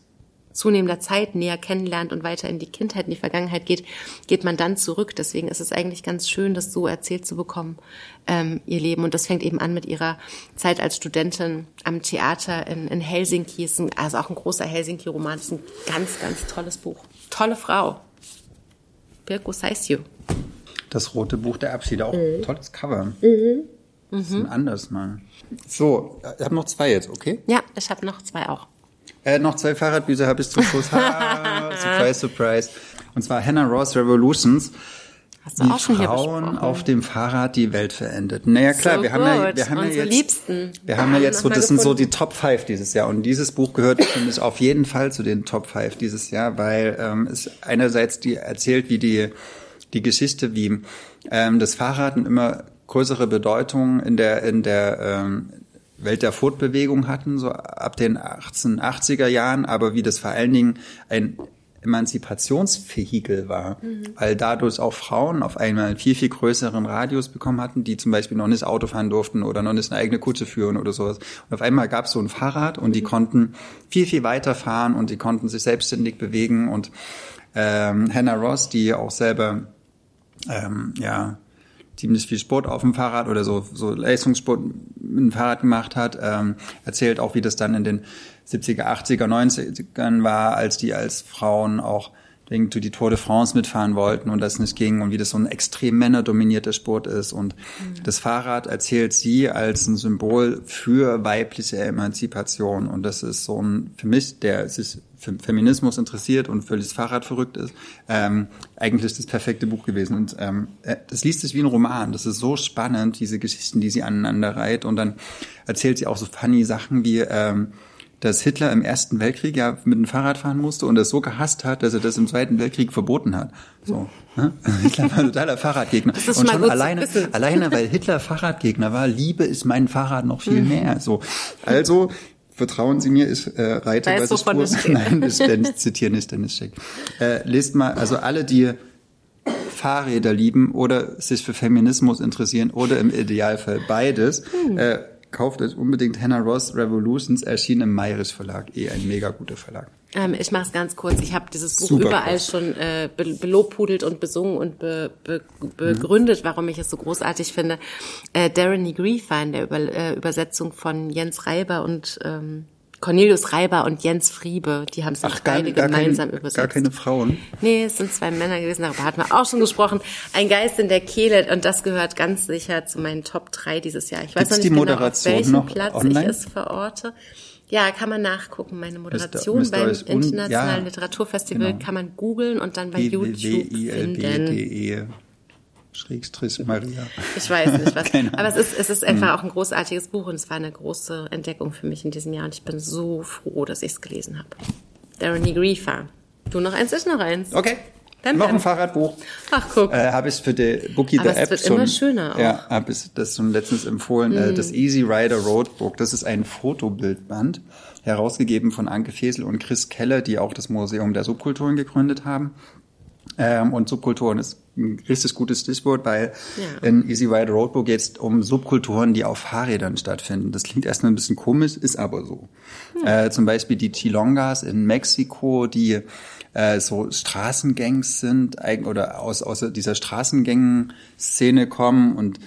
zunehmender Zeit näher kennenlernt und weiter in die Kindheit, in die Vergangenheit geht, geht man dann zurück. Deswegen ist es eigentlich ganz schön, das so erzählt zu bekommen, ähm, ihr Leben. Und das fängt eben an mit ihrer Zeit als Studentin am Theater in, in Helsinki. Ist ein, also auch ein großer Helsinki-Roman. Ist ein ganz, ganz tolles Buch. Tolle Frau. Pirko Saisio. Das rote Buch der Abschiede, auch mhm. tolles Cover. Mhm. Bisschen mhm. anders mal. So, ich habe noch zwei jetzt, okay? Ja, ich habe noch zwei auch. Äh, noch zwei Fahrradbücher habe ich zum Schluss. surprise, surprise. Und zwar Hannah Ross Revolutions. Hast du auch schon Frauen auf dem Fahrrad die Welt verendet. Naja klar, so wir, haben ja, wir haben ja jetzt, Liebsten. wir haben ja jetzt so, das sind so die Top 5 dieses Jahr. Und dieses Buch gehört, finde ich, auf jeden Fall zu den Top 5 dieses Jahr, weil ähm, es einerseits die erzählt, wie die, die Geschichte, wie ähm, das Fahrrad eine immer größere Bedeutung in der, in der ähm, Welt der Fortbewegung hatten, so ab den 1880er Jahren, aber wie das vor allen Dingen ein Emanzipationsvehikel war, mhm. weil dadurch auch Frauen auf einmal einen viel, viel größeren Radius bekommen hatten, die zum Beispiel noch nicht Auto fahren durften oder noch nicht eine eigene Kutsche führen oder sowas. Und auf einmal gab es so ein Fahrrad und die mhm. konnten viel, viel weiter fahren und die konnten sich selbstständig bewegen und ähm, Hannah Ross, die auch selber ähm, ja ziemlich viel Sport auf dem Fahrrad oder so, so Leistungssport mit dem Fahrrad gemacht hat, ähm, erzählt auch, wie das dann in den 70er, 80er, 90ern war, als die als Frauen auch irgendwie die Tour de France mitfahren wollten und das nicht ging und wie das so ein extrem männerdominierter Sport ist. Und mhm. das Fahrrad erzählt sie als ein Symbol für weibliche Emanzipation. Und das ist so ein, für mich, der sich für Feminismus interessiert und völlig Fahrrad verrückt ist, ähm, eigentlich das perfekte Buch gewesen. Und ähm, äh, das liest sich wie ein Roman. Das ist so spannend, diese Geschichten, die sie aneinander reiht. Und dann erzählt sie auch so funny Sachen wie, ähm, dass Hitler im Ersten Weltkrieg ja mit dem Fahrrad fahren musste und es so gehasst hat, dass er das im Zweiten Weltkrieg verboten hat. So, ne? Hitler war ein totaler Fahrradgegner. und schon alleine, alleine, weil Hitler Fahrradgegner war, liebe ist mein Fahrrad noch viel mhm. mehr. So, also vertrauen Sie mir, ich äh, reite bei so Spur. Nein, ich, ich zitiere nicht Dennis Schick. Äh, lest mal, also alle, die Fahrräder lieben oder sich für Feminismus interessieren oder im Idealfall beides, hm. äh, kauft euch unbedingt Hannah Ross Revolutions, erschienen im Mayrisch Verlag. Eh ein mega guter Verlag. Ähm, ich mache es ganz kurz. Ich habe dieses Buch Super überall kurz. schon äh, belobpudelt und besungen und be, be, begründet, mhm. warum ich es so großartig finde. Äh, Darren Negreef war in der Über, äh, Übersetzung von Jens Reiber und ähm, Cornelius Reiber und Jens Friebe, die haben es beide gar gemeinsam keine, übersetzt. Gar keine Frauen? Nee, es sind zwei Männer gewesen, darüber hatten wir auch schon gesprochen. Ein Geist in der Kehle und das gehört ganz sicher zu meinen Top 3 dieses Jahr. Ich weiß Gibt's noch nicht genau, auf welchem Platz online? ich es verorte. Ja, kann man nachgucken. Meine Moderation Mr. beim Internationalen ja, Literaturfestival genau. kann man googeln und dann bei YouTube finden. Schrägstrich Maria. Ich weiß nicht was. Aber es ist, es ist einfach auch ein großartiges Buch und es war eine große Entdeckung für mich in diesem Jahr und ich bin so froh, dass ich es gelesen habe. Darren Griefer. Du noch eins, ich noch eins. Okay. Dann Noch ein Fahrradbuch. Ach, guck. Äh, habe ich für die Bookie Aber der App wird schon, immer schöner auch. Mhm. Ja, habe ich das schon letztens empfohlen. Äh, das Easy Rider Roadbook. Das ist ein Fotobildband, herausgegeben von Anke Fesel und Chris Keller, die auch das Museum der Subkulturen gegründet haben. Ähm, und Subkulturen ist ein richtig gutes Stichwort, weil Ja. in Easy Rider Roadbook geht es um Subkulturen, die auf Fahrrädern stattfinden. Das klingt erstmal ein bisschen komisch, ist aber so. Äh, zum Beispiel die Chilongas in Mexiko, die äh, so Straßengangs sind oder aus, aus dieser Straßengang-Szene kommen und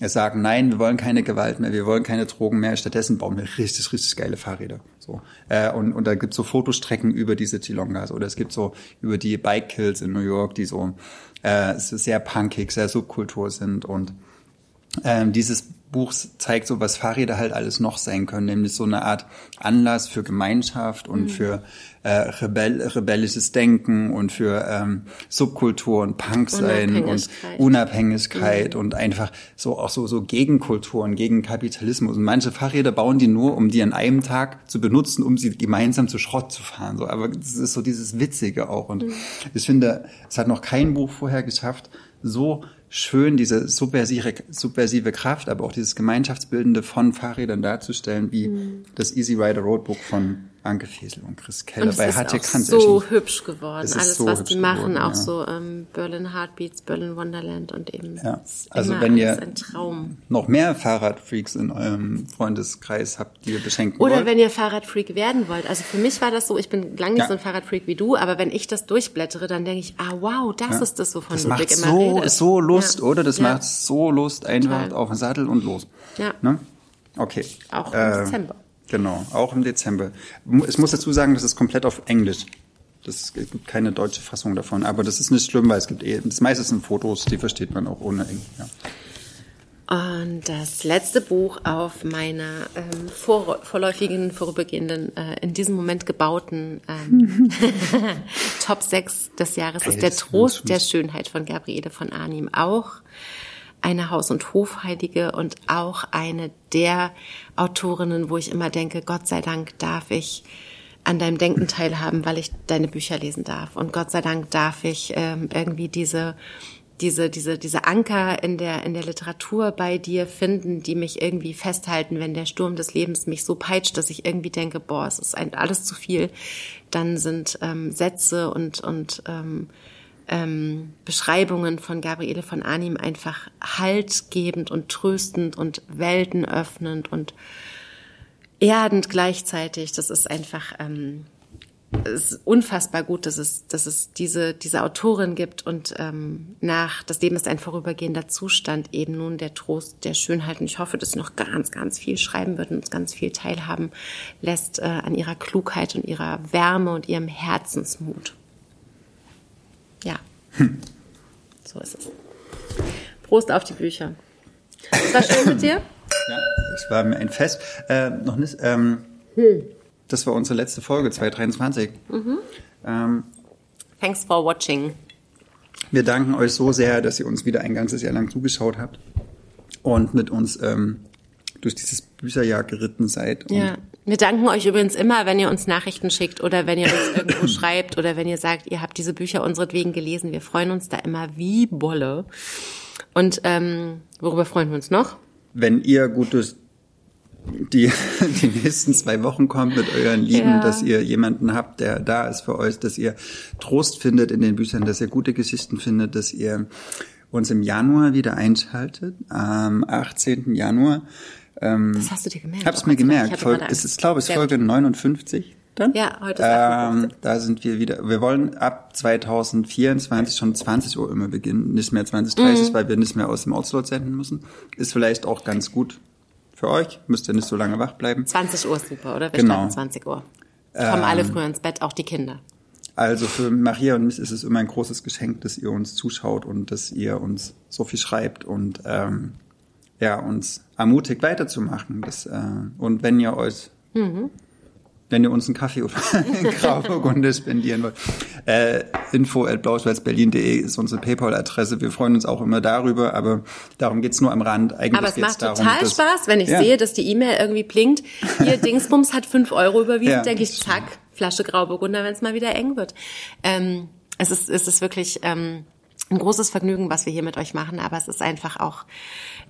sagen, nein, wir wollen keine Gewalt mehr, wir wollen keine Drogen mehr, stattdessen bauen wir richtig, richtig geile Fahrräder. So. Äh, und, und da gibt's so Fotostrecken über diese Chilongas oder es gibt so über die Bike Kills in New York, die so äh, sehr punkig, sehr Subkultur sind und ähm, dieses Buch zeigt so, was Fahrräder halt alles noch sein können, nämlich so eine Art Anlass für Gemeinschaft und für äh, rebell rebellisches Denken und für ähm, Subkultur und Punk sein und Unabhängigkeit. Unabhängigkeit und einfach so auch so so Gegenkulturen, gegen Kapitalismus. Und manche Fahrräder bauen die nur, um die an einem Tag zu benutzen, um sie gemeinsam zu Schrott zu fahren. So, aber das ist so dieses Witzige auch. Und ich finde, es hat noch kein Buch vorher geschafft, so schön diese subversive, subversive Kraft, aber auch dieses Gemeinschaftsbildende von Fahrrädern darzustellen, wie das Easy Rider Roadbook von Anke Fesel und Chris Keller Und es bei ist HT auch Kranz so hübsch geworden. Es Alles, so was die machen, geworden, auch ja. so ähm, Berlin Heartbeats, Berlin Wonderland und eben Ja. ist Also wenn ihr- alles ein Traum. Noch mehr Fahrradfreaks in eurem Freundeskreis habt, die ihr beschenken Oder wollt. wenn ihr Fahrradfreak werden wollt. Also für mich war das so, ich bin lang nicht Ja. so ein Fahrradfreak wie du, aber wenn ich das durchblättere, dann denke ich, ah wow, das ist das, wovon das Ludwig macht immer so, redet. so Lust, oder? Das macht so Lust, einfach Total. auf den Sattel und los. Ja. Ne? Okay. Auch im Äh, Dezember. Genau, auch im Dezember. Ich muss dazu sagen, das ist komplett auf Englisch. Das es gibt keine deutsche Fassung davon, aber das ist nicht schlimm, weil es gibt eh, das meiste sind Fotos, die versteht man auch ohne Englisch. Ja. Und das letzte Buch auf meiner ähm, vor, vorläufigen, vorübergehenden, äh, in diesem Moment gebauten ähm, Top 6 des Jahres ist Der Trost der Schönheit von Gabriele von Arnim. Auch eine Haus- und Hofheilige und auch eine der Autorinnen, wo ich immer denke, Gott sei Dank darf ich an deinem Denken teilhaben, weil ich deine Bücher lesen darf. Und Gott sei Dank darf ich ähm, irgendwie diese diese, diese, diese Anker in der, in der Literatur bei dir finden, die mich irgendwie festhalten, wenn der Sturm des Lebens mich so peitscht, dass ich irgendwie denke, boah, es ist ein, alles zu viel, dann sind ähm, Sätze und, und ähm, ähm, Beschreibungen von Gabriele von Arnim einfach haltgebend und tröstend und weltenöffnend und erdend gleichzeitig. Das ist einfach ähm, ist unfassbar gut, dass es, dass es diese, diese Autorin gibt und ähm, nach Das Leben ist ein vorübergehender Zustand eben nun der Trost der Schönheit. Und ich hoffe, dass sie noch ganz, ganz viel schreiben wird und uns ganz viel teilhaben lässt äh, an ihrer Klugheit und ihrer Wärme und ihrem Herzensmut. Ja, so ist es. Prost auf die Bücher. Es war schön mit dir. Ja, es war mir ein Fest. Äh, noch nicht, ähm, das war unsere letzte Folge, 2023. Ähm, Thanks for watching. wir danken euch so sehr, dass ihr uns wieder ein ganzes Jahr lang zugeschaut habt und mit uns ähm, durch dieses Bücherjahr geritten seid. Und Ja. Wir danken euch übrigens immer, wenn ihr uns Nachrichten schickt oder wenn ihr uns irgendwo schreibt oder wenn ihr sagt, ihr habt diese Bücher unseretwegen gelesen. Wir freuen uns da immer wie Bolle. Und ähm, worüber freuen wir uns noch? wenn ihr gut durch die, die nächsten zwei Wochen kommt mit euren Lieben, Ja. dass ihr jemanden habt, der da ist für euch, dass ihr Trost findet in den Büchern, dass ihr gute Geschichten findet, dass ihr uns im Januar wieder einschaltet, am 18. Januar. Ähm, Das hast du dir gemerkt. Hab's Oh mir gemerkt. Folge, es ist, glaube ich, Folge gut. 59 dann. Ja, heute ist ähm, 58. Da sind wir wieder. Wir wollen ab 2024 schon 20 Uhr immer beginnen, nicht mehr 2030, Mhm. weil wir nicht mehr aus dem Outslot senden müssen. Ist vielleicht auch ganz gut für euch. Müsst ihr nicht so lange wach bleiben. 20 Uhr ist super, oder? Wir Genau. starten 20 Uhr. Kommen alle früher ins Bett, auch die Kinder. Also für Maria und mich ist es immer ein großes Geschenk, dass ihr uns zuschaut und dass ihr uns so viel schreibt und ähm, ja uns ermutigt weiterzumachen. Das, äh, und wenn ihr euch wenn ihr uns einen Kaffee oder einen Grauburgunder spendieren wollt. Äh, info at blauschwarzberlin.de ist unsere PayPal-Adresse. Wir freuen uns auch immer darüber, aber darum geht's nur am Rand. Eigentlich Aber es macht darum, total dass- Spaß, wenn ich Ja. sehe, dass die E-Mail irgendwie blinkt. Hier, Dingsbums hat fünf Euro überwiesen, Ja. denke ich, zack, Flasche Grauburgunder, wenn es mal wieder eng wird. Ähm, es ist, es ist wirklich ähm, ein großes Vergnügen, was wir hier mit euch machen, aber es ist einfach auch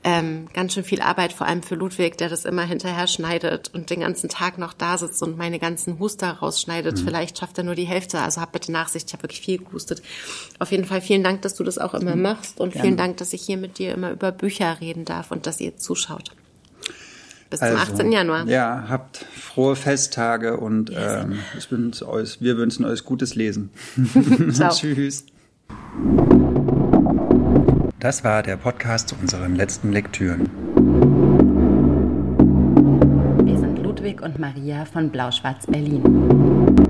ähm, ganz schön viel Arbeit, vor allem für Ludwig, der das immer hinterher schneidet und den ganzen Tag noch da sitzt und meine ganzen Huster rausschneidet. Vielleicht schafft er nur die Hälfte, also habt bitte Nachsicht, ich habe wirklich viel gehustet. Auf jeden Fall vielen Dank, dass du das auch immer machst und vielen Dank, dass ich hier mit dir immer über Bücher reden darf und dass ihr zuschaut. Bis zum 18. Januar. Also, Ja, habt frohe Festtage und ähm, ich wünsche euch, wir wünschen euch gutes Lesen. Tschüss. Das war der Podcast zu unseren letzten Lektüren. Wir sind Ludwig und Maria von Blau-Schwarz Berlin.